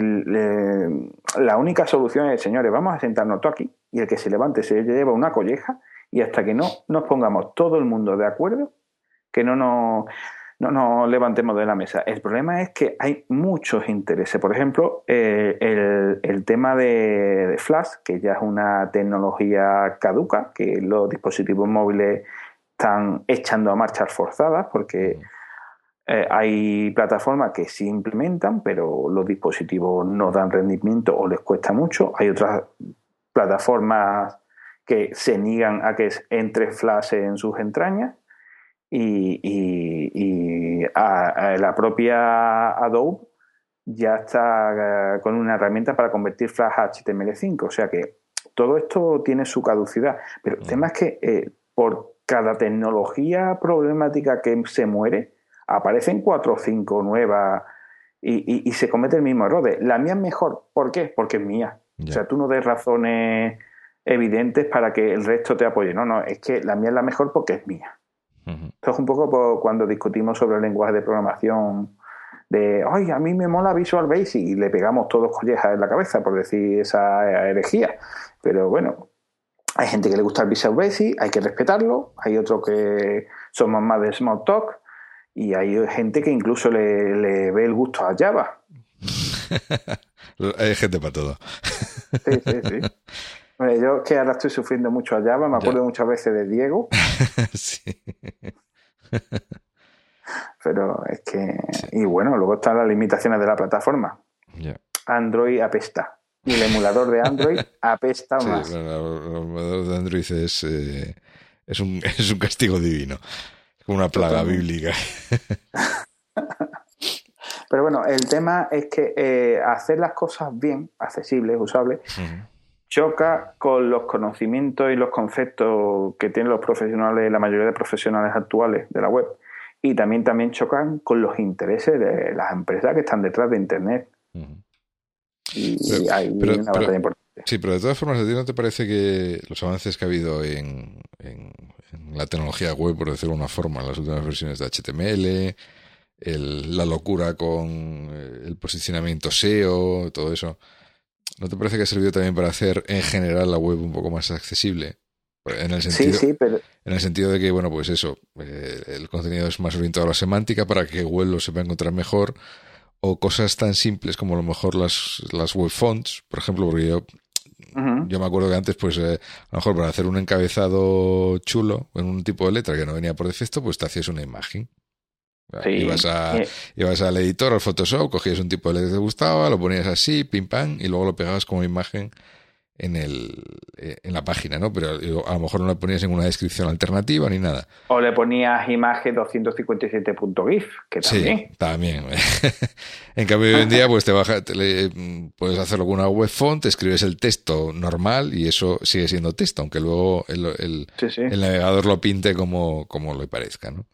la única solución es, señores, vamos a sentarnos todo aquí y el que se levante se lleva una colleja y hasta que no nos pongamos todo el mundo de acuerdo, que no nos, no nos levantemos de la mesa. El problema es que hay muchos intereses. Por ejemplo, eh, el, tema de, Flash, que ya es una tecnología caduca, que los dispositivos móviles están echando a marchas forzadas porque... Eh, hay plataformas que sí implementan, pero los dispositivos no dan rendimiento o les cuesta mucho. Hay otras plataformas que se niegan a que entre Flash en sus entrañas. Y, la propia Adobe ya está eh, con una herramienta para convertir Flash a HTML5. O sea que todo esto tiene su caducidad. Pero el tema es que eh, por cada tecnología problemática que se muere, aparecen cuatro o cinco nuevas y, se comete el mismo error. la mía es mejor. ¿Por qué? Porque es mía. O sea, tú no des razones evidentes para que el resto te apoye. No, no, es que la mía es la mejor porque es mía. Esto es un poco cuando discutimos sobre el lenguaje de programación de, ay, a mí me mola Visual Basic y le pegamos todos collejas en la cabeza por decir esa herejía. Pero bueno, hay gente que le gusta el Visual Basic, hay que respetarlo. Hay otros que somos más de Small Talk y hay gente que incluso le, ve el gusto a Java. hay gente para todo. sí, sí, sí. yo que ahora estoy sufriendo mucho a Java, me acuerdo muchas veces de Diego. sí. Pero es que. Y bueno, luego están las limitaciones de la plataforma. Android apesta. Y el emulador de Android apesta más. el emulador de Android es, eh, es, un, es un castigo divino una plaga bíblica. Pero bueno, el tema es que eh, hacer las cosas bien, accesibles, usables, choca con los conocimientos y los conceptos que tienen los profesionales, la mayoría de profesionales actuales de la web. Y también, también chocan con los intereses de las empresas que están detrás de Internet. Y hay una batalla importante. Sí, pero de todas formas, ¿a ti no te parece que los avances que ha habido en, la tecnología web, por decirlo de una forma, en las últimas versiones de HTML, la locura con eh, el posicionamiento SEO, todo eso, ¿no te parece que ha servido también para hacer en general la web un poco más accesible? En el sentido, sí, sí, pero... en el sentido de que, bueno, pues eso, eh, el contenido es más orientado a la semántica para que web lo sepa encontrar mejor o cosas tan simples como a lo mejor las, las web fonts, por ejemplo, porque yo yo me acuerdo que antes, pues, eh, a lo mejor para hacer un encabezado chulo en un tipo de letra que no venía por defecto, pues te hacías una imagen. Ibas, a, ibas al editor, al Photoshop, cogías un tipo de que te gustaba, lo ponías así, pim pam, y luego lo pegabas como imagen en, el, eh, en la página, ¿no? Pero a lo mejor no le ponías ninguna descripción alternativa ni nada. O le ponías imagen 257.gif, que también. Sí, también. en cambio, hoy en día, pues te baja, puedes hacerlo con una web font, escribes el texto normal y eso sigue siendo texto, aunque luego el, el, navegador lo pinte como, como le parezca, ¿no?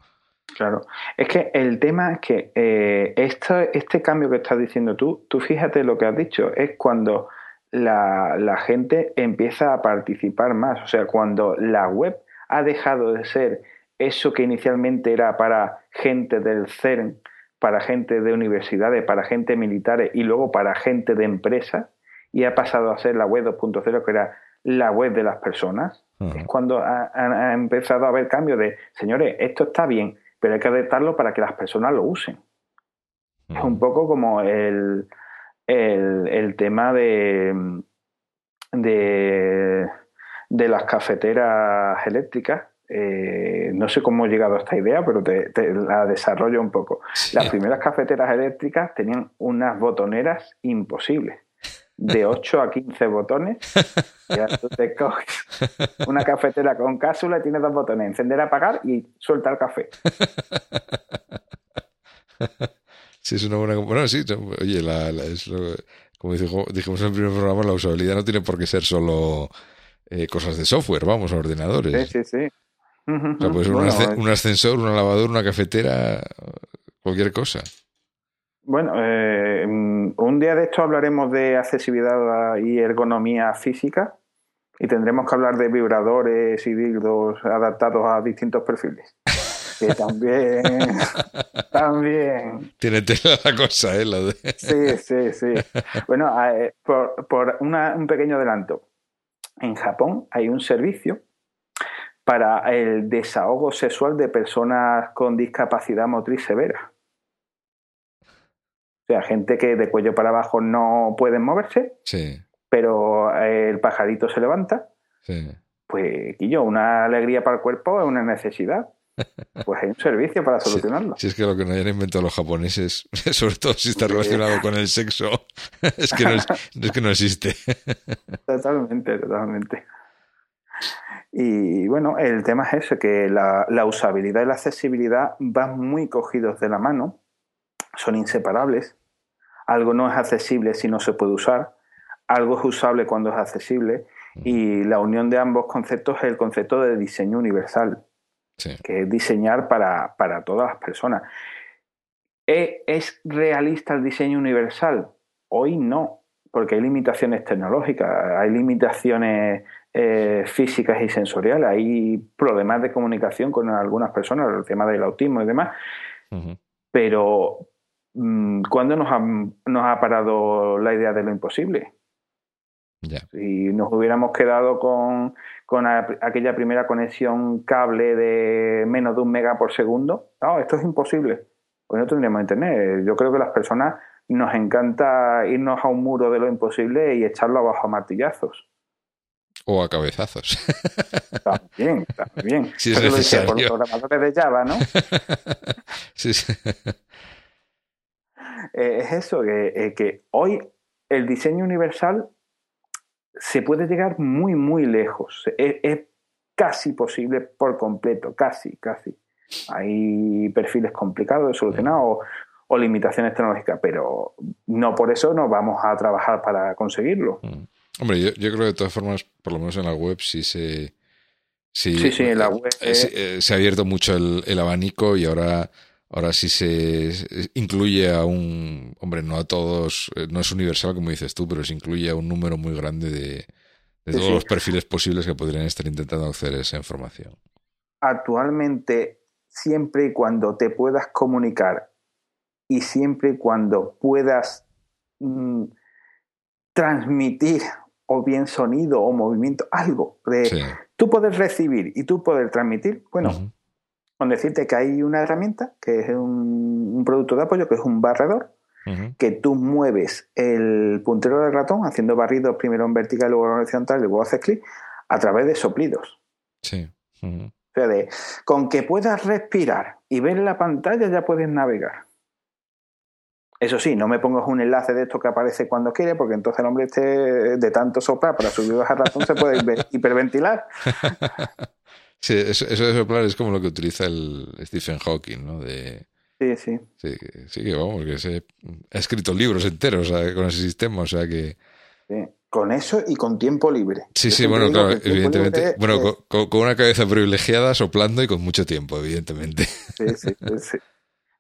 Claro, es que el tema es que eh, este cambio que estás diciendo tú, tú fíjate lo que has dicho, es cuando la, gente empieza a participar más. O sea, cuando la web ha dejado de ser eso que inicialmente era para gente del CERN, para gente de universidades, para gente militares y luego para gente de empresas, y ha pasado a ser la web 2.0, que era la web de las personas, es cuando ha, ha, empezado a haber cambio de, señores, esto está bien, pero hay que adaptarlo para que las personas lo usen. Es un poco como el, el, tema de, de, de las cafeteras eléctricas. Eh, no sé cómo he llegado a esta idea, pero te, la desarrollo un poco. Las primeras cafeteras eléctricas tenían unas botoneras imposibles de 8 a 15 botones. Ya tú te coges una cafetera con cápsula y tiene dos botones, encender, apagar y suelta el café. Sí, es una buena... Bueno, sí, oye, la, es como dijimos en el primer programa, la usabilidad no tiene por qué ser solo eh, cosas de software, vamos, a ordenadores. Sí, sí, sí. O sea, puede ser un, ascensor, una lavadora, una cafetera, cualquier cosa. Bueno, eh, un día de esto hablaremos de accesibilidad y ergonomía física y tendremos que hablar de vibradores y dildos adaptados a distintos perfiles. Que también, también. Tiene tela la cosa, ¿eh? de... Sí, sí, sí. Bueno, eh, por, por un pequeño adelanto. En Japón hay un servicio para el desahogo sexual de personas con discapacidad motriz severa. O sea, gente que de cuello para abajo no pueden moverse, sí. pero el pajarito se levanta. Sí. Pues, yo una alegría para el cuerpo es una necesidad. Pues hay un servicio para solucionarlo. Si, es que lo que no hayan inventado los japoneses, sobre todo si está relacionado con el sexo, es que no, es, que no existe. Totalmente, totalmente. Y bueno, el tema es ese, que la, la usabilidad y la accesibilidad van muy cogidos de la mano son inseparables. Algo no es accesible si no se puede usar, algo es usable cuando es accesible y la unión de ambos conceptos es el concepto de diseño universal, que es diseñar para, todas las personas. ¿E, ¿Es realista el diseño universal? Hoy no, porque hay limitaciones tecnológicas, hay limitaciones eh, físicas y sensoriales, hay problemas de comunicación con algunas personas, el tema del autismo y demás. Pero, ¿cuándo nos ha, nos ha parado la idea de lo imposible? Si nos hubiéramos quedado con, con aquella primera conexión cable de menos de un mega por segundo, no, esto es imposible. Pues no tendríamos internet. Yo creo que las personas nos encanta irnos a un muro de lo imposible y echarlo abajo a martillazos. O a cabezazos. También, también. Si es necesario. Por programadores de Java, ¿no? sí, sí. Eh, es eso, que, que hoy el diseño universal se puede llegar muy, muy lejos. Es, casi posible por completo, casi, casi. Hay perfiles complicados de solucionar o, limitaciones tecnológicas, pero no por eso nos vamos a trabajar para conseguirlo. Mm. Hombre, yo, creo que de todas formas, por lo menos en la web, sí se... Sí, sí, en la web. Eh, eh, se ha abierto mucho el abanico y ahora Ahora sí se incluye a un, hombre, no a todos, eh, no es universal como dices tú, pero se incluye a un número muy grande de, todos los perfiles posibles que podrían estar intentando acceder a esa información. Actualmente, siempre y cuando te puedas comunicar y siempre y cuando puedas mm, transmitir o bien sonido o movimiento, algo de tú puedes recibir y tú poder transmitir, bueno, con decirte que hay una herramienta que es un, producto de apoyo, que es un barredor, que tú mueves el puntero del ratón haciendo barridos primero en vertical, luego en horizontal y luego haces clic a través de soplidos. Sí. O sea, de, con que puedas respirar y ver la pantalla ya puedes navegar. Eso sí, no me pongas un enlace de esto que aparece cuando quiere, porque entonces el hombre esté de tanto soplar para subir al ratón se puede hiperventilar. Sí, eso, de soplar es como lo que utiliza el Stephen Hawking, ¿no? De, sí, sí. Sí, que vamos, que se, ha escrito libros enteros con ese sistema, o sea que... Sí. Con eso y con tiempo libre. Sí, sí, bueno, claro, evidentemente. bueno, con, una cabeza privilegiada, soplando y con mucho tiempo, evidentemente. Sí, sí, sí.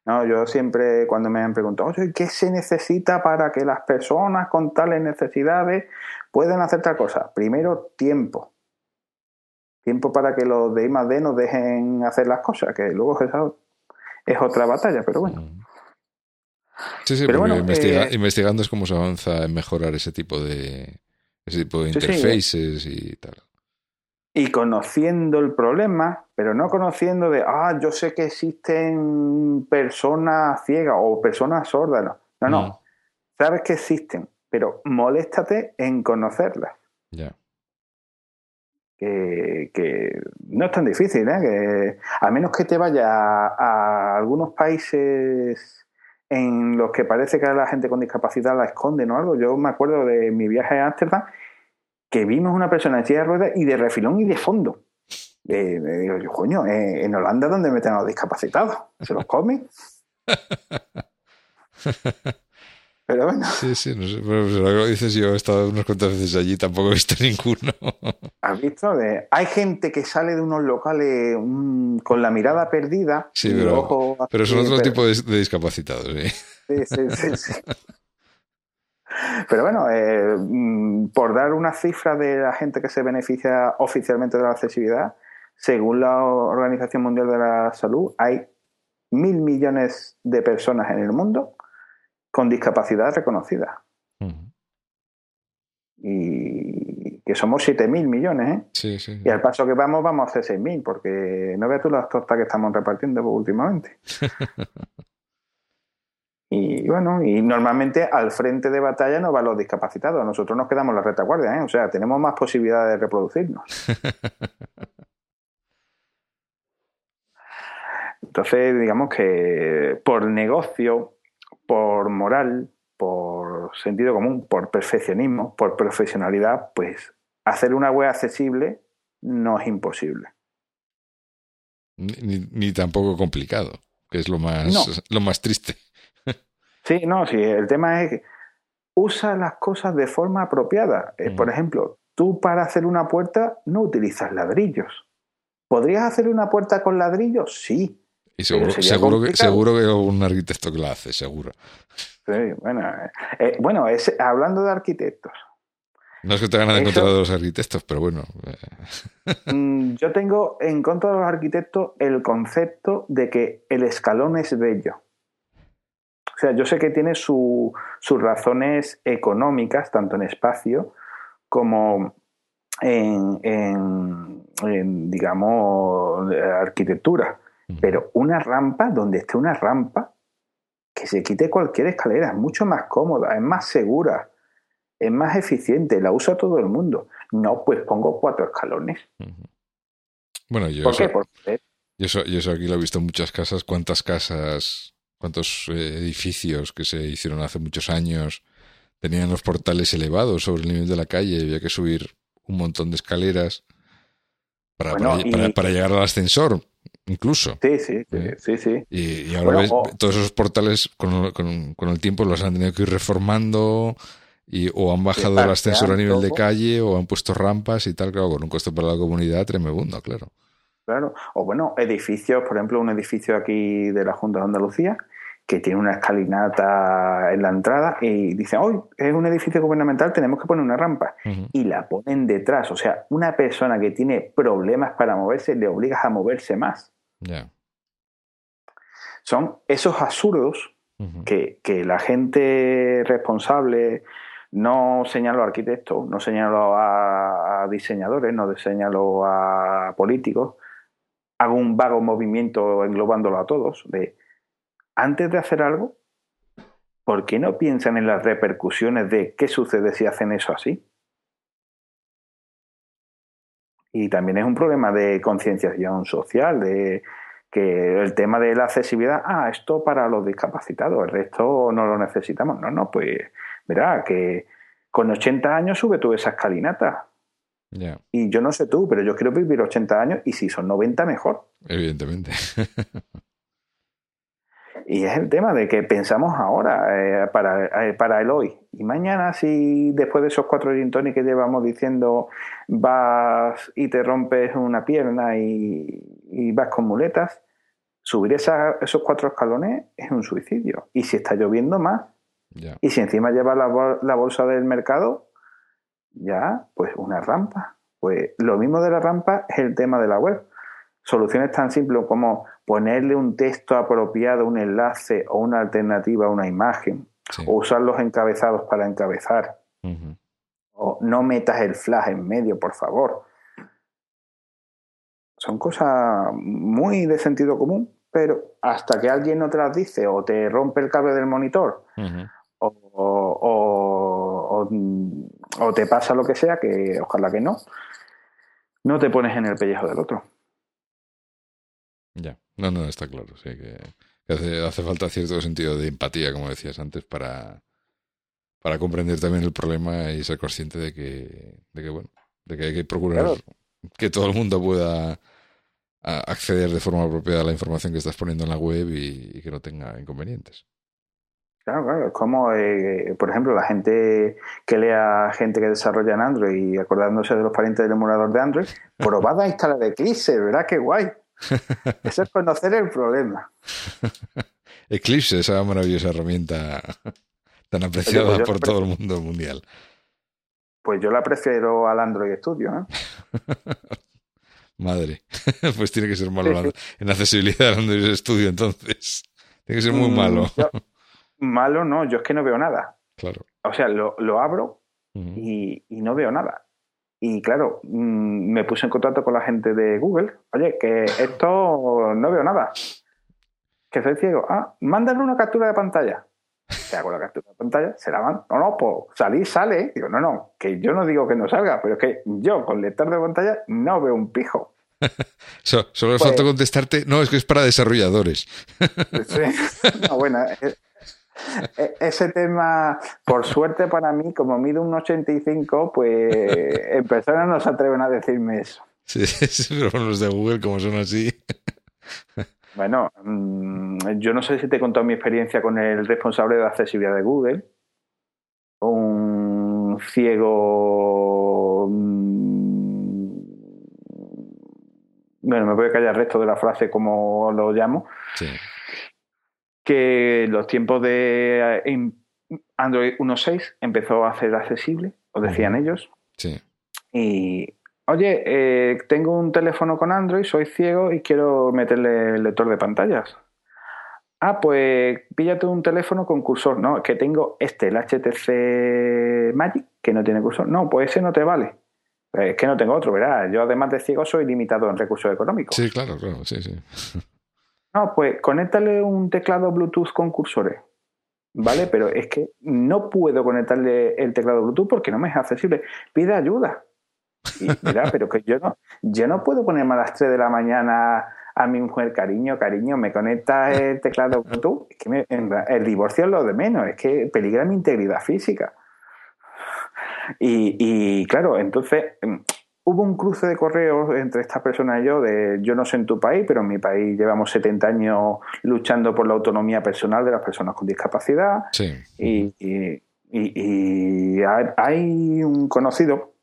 No, yo siempre cuando me han preguntado, oye, ¿qué se necesita para que las personas con tales necesidades puedan hacer tal cosa? Primero, tiempo tiempo para que los de I más D nos dejen hacer las cosas, que luego es otra batalla, pero bueno. Sí, sí, pero bueno, eh, investigando es cómo se avanza en mejorar ese tipo de ese tipo de interfaces y tal. Y conociendo el problema, pero no conociendo de, ah, yo sé que existen personas ciegas o personas sordas. No, no. no. Sabes que existen, pero moléstate en conocerlas. Ya. Que, no es tan difícil, ¿eh? Que, a menos que te vaya a, algunos países en los que parece que la gente con discapacidad la esconde o algo. Yo me acuerdo de mi viaje a Ámsterdam que vimos una persona en silla de ruedas y de refilón y de fondo. Eh, digo yo, coño, eh, en Holanda donde meten a los discapacitados, se los comen. Pero bueno. Sí, sí, no sé. Pero, lo dices, yo he estado unas cuantas veces allí, tampoco he visto ninguno. ¿Has visto? hay gente que sale de unos locales con la mirada perdida. Sí, pero, pero son otro tipo de, discapacitados. ¿sí? Sí, sí, sí, Pero bueno, eh, mm, por dar una cifra de la gente que se beneficia oficialmente de la accesibilidad, según la Organización Mundial de la Salud, hay mil millones de personas en el mundo con discapacidad reconocida. Y que somos 7.000 millones, ¿eh? Sí, sí. Y al paso que vamos, vamos a hacer 6.000, porque no ves tú las tortas que estamos repartiendo últimamente. y bueno, y normalmente al frente de batalla no van los discapacitados, nosotros nos quedamos en la retaguardia, ¿eh? O sea, tenemos más posibilidades de reproducirnos. Entonces, digamos que por negocio, por moral, por sentido común, por perfeccionismo, por profesionalidad, pues hacer una web accesible no es imposible. Ni, tampoco complicado, que es lo más, lo más triste. sí, no, sí, el tema es que usa las cosas de forma apropiada. Eh, por ejemplo, tú para hacer una puerta no utilizas ladrillos. ¿Podrías hacer una puerta con ladrillos? Sí, y seguro, seguro, que, seguro que un arquitecto que la hace, seguro. Sí, bueno, eh, bueno hablando de arquitectos. No es que te ganas en contra de los arquitectos, pero bueno. Mm, yo tengo en contra de los arquitectos el concepto de que el escalón es bello. O sea, yo sé que tiene sus razones económicas, tanto en espacio como en, en digamos, arquitectura. Pero una rampa, donde esté una rampa, que se quite cualquier escalera, es mucho más cómoda, es más segura, es más eficiente, la usa todo el mundo. No, pues pongo cuatro escalones. Bueno, yo, ¿Por qué? Yo, eso, aquí lo he visto en muchas casas. ¿Cuántas casas, cuántos eh, edificios que se hicieron hace muchos años tenían los portales elevados sobre el nivel de la calle? Había que subir un montón de escaleras para, para llegar al ascensor incluso. Sí, sí, sí, sí. Y, ahora ves, todos esos portales con, con, el tiempo los han tenido que ir reformando y o han bajado el ascensor a nivel de calle o han puesto rampas y tal, claro, con un costo para la comunidad tremendo, claro. Claro, o bueno, edificios, por ejemplo, un edificio aquí de la Junta de Andalucía que tiene una escalinata en la entrada y dicen, hoy es un edificio gubernamental, tenemos que poner una rampa. Y la ponen detrás. O sea, una persona que tiene problemas para moverse, le obligas a moverse más. Son esos absurdos que, la gente responsable no señaló a arquitectos, no señaló a, diseñadores, no señaló a políticos. Hago un vago movimiento englobándolo a todos de antes de hacer algo, ¿por qué no piensan en las repercusiones de qué sucede si hacen eso así? Y también es un problema de concienciación social, de que el tema de la accesibilidad, ah, esto para los discapacitados, el resto no lo necesitamos. No, no, pues verá que con 80 años sube tú esa escalinata. Y yo no sé tú, pero yo quiero vivir 80 años y si son 90 mejor. Evidentemente. y es el tema de que pensamos ahora eh, para, eh, para el hoy. Y mañana, si después de esos cuatro gin que llevamos diciendo vas y te rompes una pierna y, vas con muletas, subir esos cuatro escalones es un suicidio. Y si está lloviendo más, y si encima llevas la, la bolsa del mercado, ya, pues una rampa. Pues lo mismo de la rampa es el tema de la web. Soluciones tan simples como ponerle un texto apropiado, un enlace o una alternativa a una imagen, o usar los encabezados para encabezar. O no metas el flash en medio, por favor. Son cosas muy de sentido común, pero hasta que alguien no te las dice o te rompe el cable del monitor o, o te pasa lo que sea, que ojalá que no, no te pones en el pellejo del otro. Ya, no, no, está claro, sí, que, hace, hace, falta cierto sentido de empatía, como decías antes, para, para comprender también el problema y ser consciente de que, de que bueno, de que hay que procurar que todo el mundo pueda acceder de forma apropiada a la información que estás poniendo en la web y que no tenga inconvenientes. Claro, claro, es como, eh, por ejemplo, la gente que lea gente que desarrolla en Android y acordándose de los parientes del emulador de Android, probad a instalar Eclipse, ¿verdad? Qué guay. Eso es conocer el problema. Eclipse, esa maravillosa herramienta tan apreciada pues por todo el mundo mundial. Pues yo la prefiero al Android Studio. ¿eh? Madre, pues tiene que ser malo en accesibilidad al Android Studio entonces. Tiene que ser muy mm, malo. Malo no, yo es que no veo nada. Claro. O sea, lo, lo abro y, no veo nada. Y claro, mm, me puse en contacto con la gente de Google. Oye, que esto no veo nada. Que soy ciego. Ah, mándale una captura de pantalla. Te hago la captura de pantalla, se la van. No, no, pues salir sale. Digo, no, no, que yo no digo que no salga, pero es que yo con lector de pantalla no veo un pijo. solo me falta pues contestarte, no, es que es para desarrolladores. sí, no, bueno, eh, e, ese tema, por suerte para mí, como mido un 85, pues en personas no se atreven a decirme eso. Sí, pero los de Google, como son así. Bueno, mm, yo no sé si te he contado mi experiencia con el responsable de accesibilidad de Google. Un ciego. Mm, bueno, me voy a callar el resto de la frase como lo llamo. Sí que los tiempos de eh, Android 1.6 empezó a ser accesible, o decían ellos. Sí. Y, oye, eh, tengo un teléfono con Android, soy ciego y quiero meterle el lector de pantallas. Ah, pues píllate un teléfono con cursor. No, es que tengo este, el HTC Magic, que no tiene cursor. No, pues ese no te vale. Es que no tengo otro, ¿verdad? Yo además de ciego soy limitado en recursos económicos. Sí, claro, claro, sí, sí. No, pues conéctale un teclado Bluetooth con cursores. ¿Vale? Pero es que no puedo conectarle el teclado Bluetooth porque no me es accesible. Pide ayuda. Y mira, pero que yo no, yo no puedo ponerme a las 3 de la mañana a mi mujer, cariño, cariño, me conecta el teclado Bluetooth. Es que el divorcio es lo de menos, es que peligra mi integridad física. Y, y claro, entonces hubo un cruce de correos entre esta persona y yo de yo no sé en tu país, pero en mi país llevamos 70 años luchando por la autonomía personal de las personas con discapacidad. Sí. Y, hay un conocido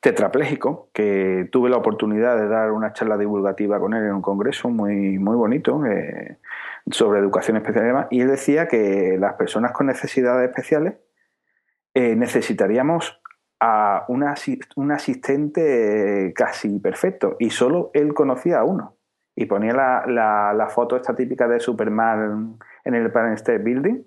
tetrapléjico que tuve la oportunidad de dar una charla divulgativa con él en un congreso muy, muy bonito eh, sobre educación especial y demás, y él decía que las personas con necesidades especiales eh, necesitaríamos a un asistente casi perfecto y solo él conocía a uno. Y ponía la, la, foto esta típica de Superman en el Empire State Building.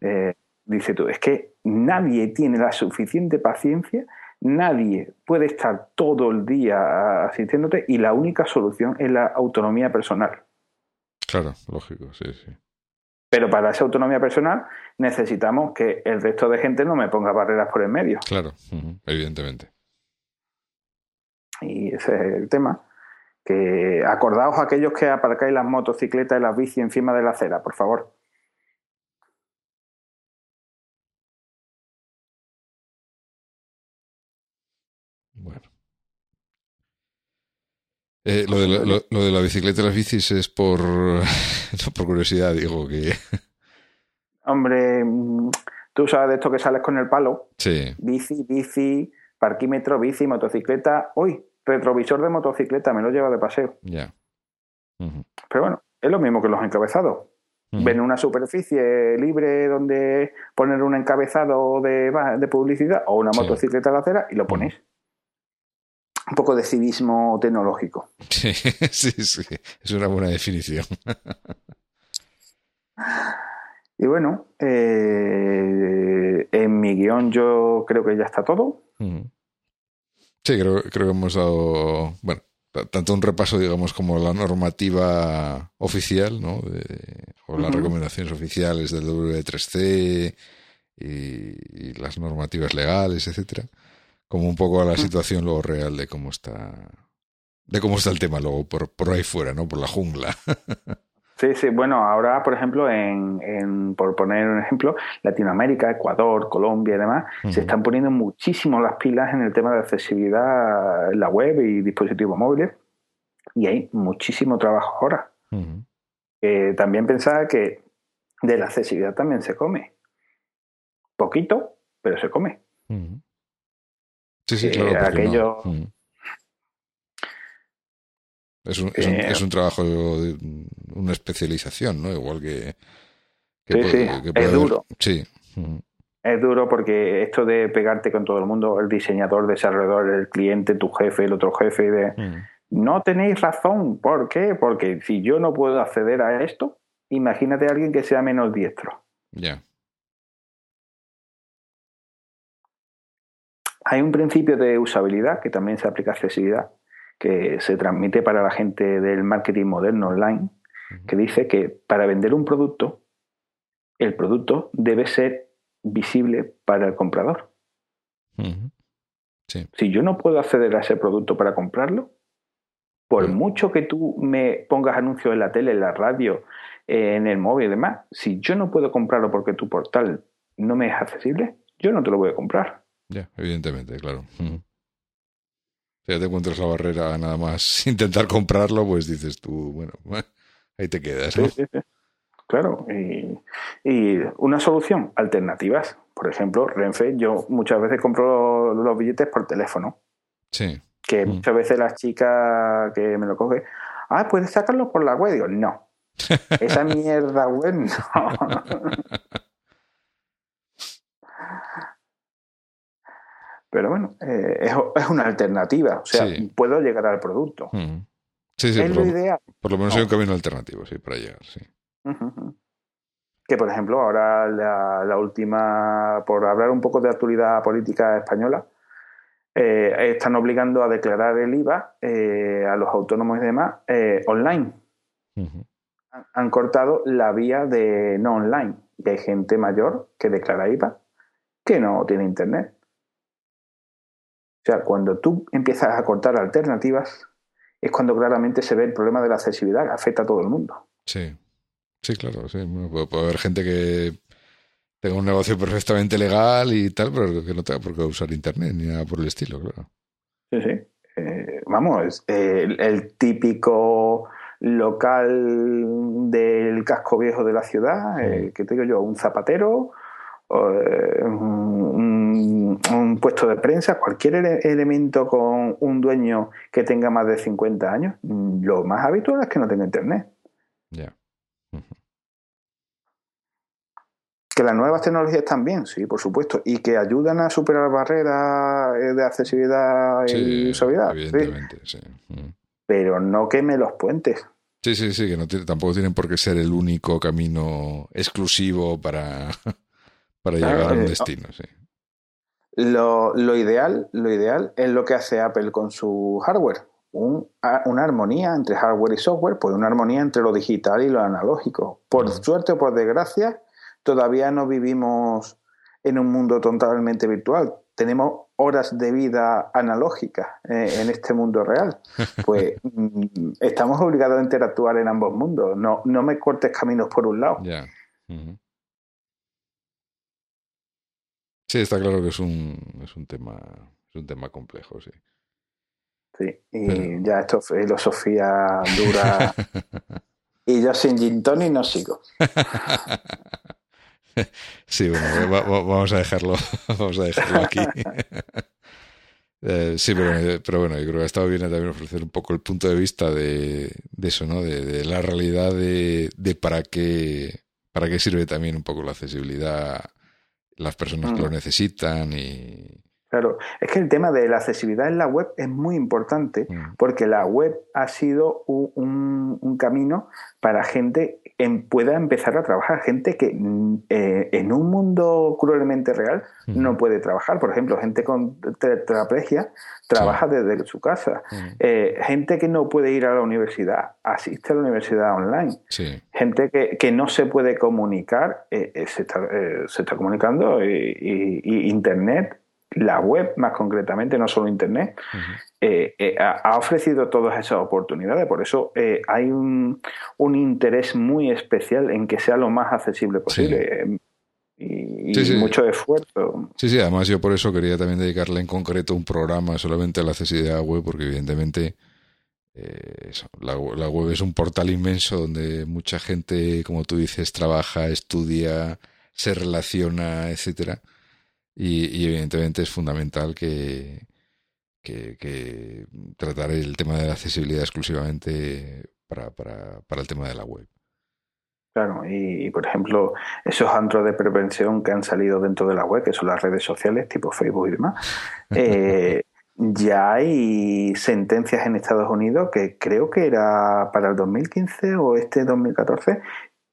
Eh, dice tú, es que nadie tiene la suficiente paciencia, nadie puede estar todo el día asistiéndote y la única solución es la autonomía personal. Claro, lógico, sí, sí. Pero para esa autonomía personal necesitamos que el resto de gente no me ponga barreras por el medio. Claro, evidentemente. Y ese es el tema. Que acordaos a aquellos que aparcáis las motocicletas y las bici encima de la acera, por favor. Eh, lo, de la, lo, de la, bicicleta y las bicis es por, por curiosidad, digo que. Hombre, mm, tú sabes de esto que sales con el palo. Sí. Bici, bici, parquímetro, bici, motocicleta. Uy, retrovisor de motocicleta, me lo lleva de paseo. Ya. Pero bueno, es lo mismo que los encabezados. Ven una superficie libre donde poner un encabezado de, de publicidad o una motocicleta la acera y lo pones un poco de civismo tecnológico. Sí, sí, sí, es una buena definición. Y bueno, eh, en mi guion yo creo que ya está todo. Sí, creo, creo que hemos dado, bueno, tanto un repaso, digamos, como la normativa oficial, ¿no? o las recomendaciones oficiales del W3C, y, las normativas legales, etcétera, como un poco a la mm. situación luego real de cómo está de cómo está el tema luego por, por ahí fuera, ¿no? Por la jungla. Sí, sí, bueno, ahora, por ejemplo, en, por poner un ejemplo, Latinoamérica, Ecuador, Colombia y demás, se están poniendo muchísimo las pilas en el tema de accesibilidad en la web y dispositivos móviles y hay muchísimo trabajo ahora. también pensaba que de la accesibilidad también se come. Poquito, pero se come. Sí, sí, claro. aquello... Es un, es, un, eh, es un, trabajo una especialización, ¿no? Igual que. sí, sí, es duro. Sí. Es duro porque esto de pegarte con todo el mundo, el diseñador, desarrollador, el cliente, tu jefe, el otro jefe, de. No tenéis razón. ¿Por qué? Porque si yo no puedo acceder a esto, imagínate a alguien que sea menos diestro. Ya. Hay un principio de usabilidad que también se aplica a accesibilidad que se transmite para la gente del marketing moderno online, que dice que para vender un producto, el producto debe ser visible para el comprador. Si yo no puedo acceder a ese producto para comprarlo, por mucho que tú me pongas anuncios en la tele, en la radio, en el móvil y demás, si yo no puedo comprarlo porque tu portal no me es accesible, yo no te lo voy a comprar. Ya, evidentemente, claro. Si ya te encuentras la barrera nada más intentar comprarlo, pues dices tú, bueno, ahí te quedas, ¿no? Sí, sí, Claro, y, una solución, alternativas. Por ejemplo, Renfe, yo muchas veces compro los billetes por teléfono. Sí. Que mm. muchas veces la chica que me lo coge, ah, puedes sacarlo por la web. Digo, no. Esa mierda web no. Pero bueno, eh, es, una alternativa. O sea, puedo llegar al producto. Sí, sí, por, lo, por lo menos hay un camino alternativo, sí, para llegar, sí. Que, por ejemplo, ahora la, última, por hablar un poco de actualidad política española, eh, están obligando a declarar el IVA eh, a los autónomos y demás online. han, cortado la vía de no online. Y hay gente mayor que declara IVA que no tiene internet. O sea, cuando tú empiezas a cortar alternativas, es cuando claramente se ve el problema de la accesibilidad que afecta a todo el mundo. Sí, sí, claro. Sí. puede, haber gente que tenga un negocio perfectamente legal y tal, pero que no tenga por qué usar Internet ni nada por el estilo, claro. Sí, sí. Eh, vamos, eh, el, típico local del casco viejo de la ciudad, eh, que te digo yo, un zapatero, un, puesto de prensa, cualquier elemento con un dueño que tenga más de 50 años, lo más habitual es que no tenga internet. Ya. Que las nuevas tecnologías también, sí, por supuesto, y que ayudan a superar barreras eh, de accesibilidad y usabilidad. Evidentemente, sí. Pero no queme los puentes. Sí, sí, sí, que no tampoco tienen por qué ser el único camino exclusivo para, para llegar a un eh, destino, sí. Lo, lo, ideal, lo ideal es lo que hace Apple con su hardware. una armonía entre hardware y software, pues una armonía entre lo digital y lo analógico. Por suerte o por desgracia, todavía no vivimos en un mundo totalmente virtual. Tenemos horas de vida analógica eh, en este mundo real. Pues mm, estamos obligados a interactuar en ambos mundos. No, no me cortes caminos por un lado. Sí, está claro que es un, es un tema, es un tema complejo, sí. Sí, y ya esto filosofía dura. y yo sin gin y no sigo. sí, bueno, vamos a dejarlo, vamos a dejarlo aquí. Eh, sí, pero, pero, bueno, yo creo que ha estado bien también ofrecer un poco el punto de vista de, de eso, ¿no? De, de, la realidad de, de para qué para qué sirve también un poco la accesibilidad las personas que lo mm. necesitan y, Claro, es que el tema de la accesibilidad en la web es muy importante mm. porque la web ha sido un, un camino para gente en, pueda empezar a trabajar. Gente que mm, eh, en un mundo cruelmente real no puede trabajar. Por ejemplo, gente con tetraplegia trabaja desde su casa. Eh, gente que no puede ir a la universidad asiste a la universidad online. Gente que, que, no se puede comunicar eh, se, está, se, está, comunicando y Internet la web, más concretamente, no solo Internet, eh, eh, ha ofrecido todas esas oportunidades. Por eso eh, hay un, interés muy especial en que sea lo más accesible posible. Y, mucho esfuerzo. Sí, sí, además yo por eso quería también dedicarle en concreto un programa solamente a la accesibilidad web, porque evidentemente la, la, web es un portal inmenso donde mucha gente, como tú dices, trabaja, estudia, se relaciona, etcétera y, evidentemente es fundamental que, que, tratar el tema de la accesibilidad exclusivamente para, para, para el tema de la web. Claro, y, por ejemplo, esos antros de prevención que han salido dentro de la web, que son las redes sociales tipo Facebook y demás, eh, ya hay sentencias en Estados Unidos que creo que era para el 2015 o este 2014,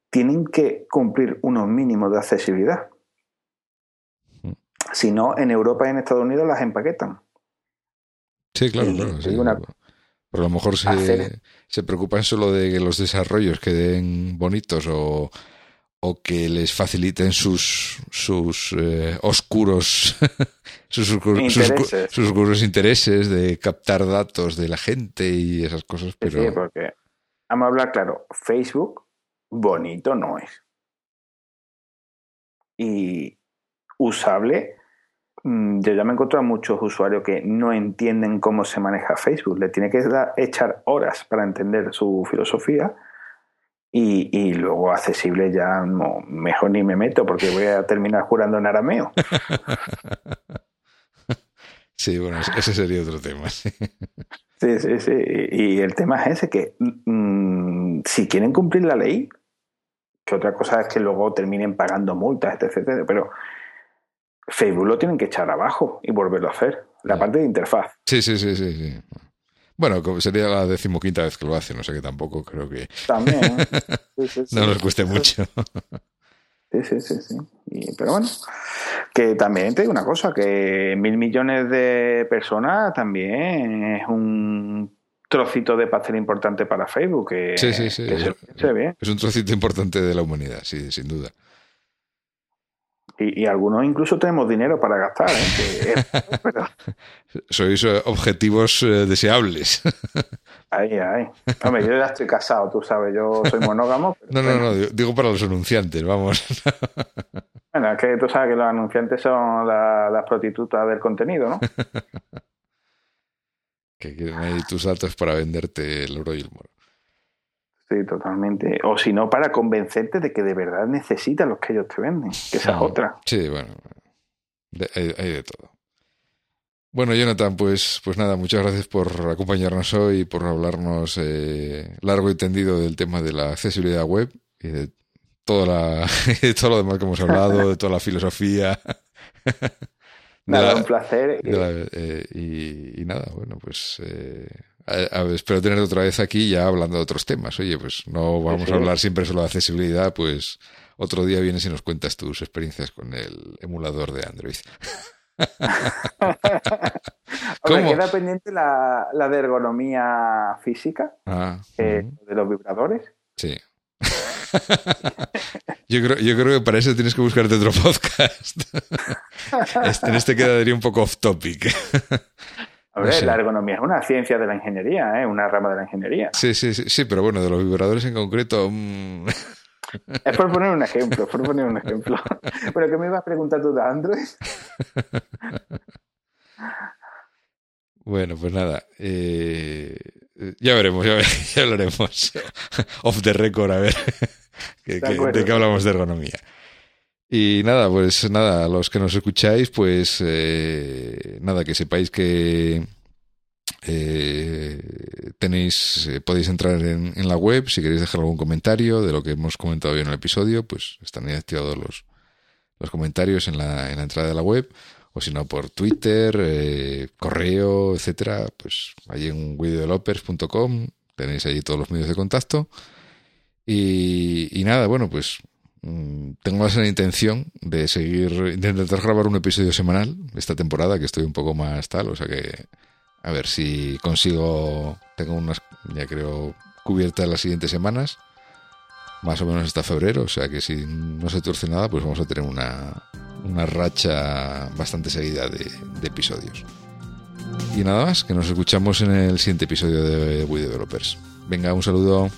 tienen que cumplir unos mínimos de accesibilidad. Si no, en Europa y en Estados Unidos las empaquetan. Sí, claro, claro. Pero a lo mejor se, se, preocupan solo de que los desarrollos queden bonitos o, o que les faciliten sus, sus eh, oscuros, sus, intereses. Sus, oscuros intereses de captar datos de la gente y esas cosas. Pero... Sí, porque vamos a hablar claro, Facebook bonito no es. Y usable yo ya me he encontrado a muchos usuarios que no entienden cómo se maneja Facebook. Le tiene que echar horas para entender su filosofía y, luego accesible ya no, mejor ni me meto porque voy a terminar jurando en arameo. Sí, bueno, ese sería otro tema. Sí, sí, sí. Y el tema es ese, que mm, si quieren cumplir la ley, que otra cosa es que luego terminen pagando multas, etc. Pero Facebook lo tienen que echar abajo y volverlo a hacer. La parte de interfaz. Sí, sí, sí, sí. sí. Bueno, sería la decimoquinta vez que lo hacen, o sea que tampoco creo que. También. no nos cueste mucho. Sí, sí, sí, sí. pero bueno, que también te digo una cosa, que mil millones de personas también es un trocito de pastel importante para Facebook. Que, sí, sí, sí. es un trocito importante de la humanidad, sí, sin duda. Y, algunos incluso tenemos dinero para gastar. ¿eh? Sois eh, objetivos eh, deseables. Ahí, ahí. Hombre, yo ya estoy casado, tú sabes, yo soy monógamo. no, no, no, digo para los anunciantes, vamos. bueno, es que tú sabes que los anunciantes son las prostitutas del contenido, ¿no? que quieren ahí tus datos para venderte el oro y el moro. Sí, totalmente. O si no, para convencerte de que de verdad necesitas los que ellos te venden, que esa es otra. Sí, bueno, hay, de todo. Bueno, Jonathan, pues, pues nada, muchas gracias por acompañarnos hoy, por hablarnos eh, largo y tendido del tema de la accesibilidad web y de, toda la, todo lo demás que hemos hablado, de toda la filosofía. Nada, un placer. Eh, y, nada, bueno, pues eh, espero tener otra vez aquí ya hablando de otros temas. Oye, pues no vamos a hablar siempre solo de accesibilidad, pues otro día vienes y nos cuentas tus experiencias con el emulador de Android. Queda pendiente la, de ergonomía física ah, eh, de los vibradores. Sí. yo, creo, yo creo que para eso tienes que buscarte otro podcast. Este, en este quedaría un poco off topic la ergonomía es una ciencia de la ingeniería, ¿eh? una rama de la ingeniería. Sí, sí, sí, sí, pero bueno, de los vibradores en concreto. Mm. Es por poner un ejemplo, por poner un ejemplo. Pero que me ibas a preguntar tú de Android. Bueno, pues nada. Eh, ya veremos, ya, hablaremos off the record, a ver de, qué hablamos de ergonomía. Y nada, pues nada, los que nos escucháis, pues eh, nada, que sepáis que eh, tenéis, eh, podéis entrar en, la web si queréis dejar algún comentario de lo que hemos comentado hoy en el episodio, pues están ahí activados los, los comentarios en la, en la entrada de la web o si no por Twitter, eh, correo, etcétera, pues ahí en videodevelopers.com tenéis ahí todos los medios de contacto. Y, y nada, bueno, pues tengo esa intención de seguir, de intentar grabar un episodio semanal esta temporada, que estoy un poco más tal, o sea que a ver si consigo, tengo unas, ya creo, cubiertas las siguientes semanas, más o menos hasta febrero, o sea que si no se tuerce nada, pues vamos a tener una, una racha bastante seguida de, episodios. Y nada más, que nos escuchamos en el siguiente episodio de We Developers. Venga, un saludo.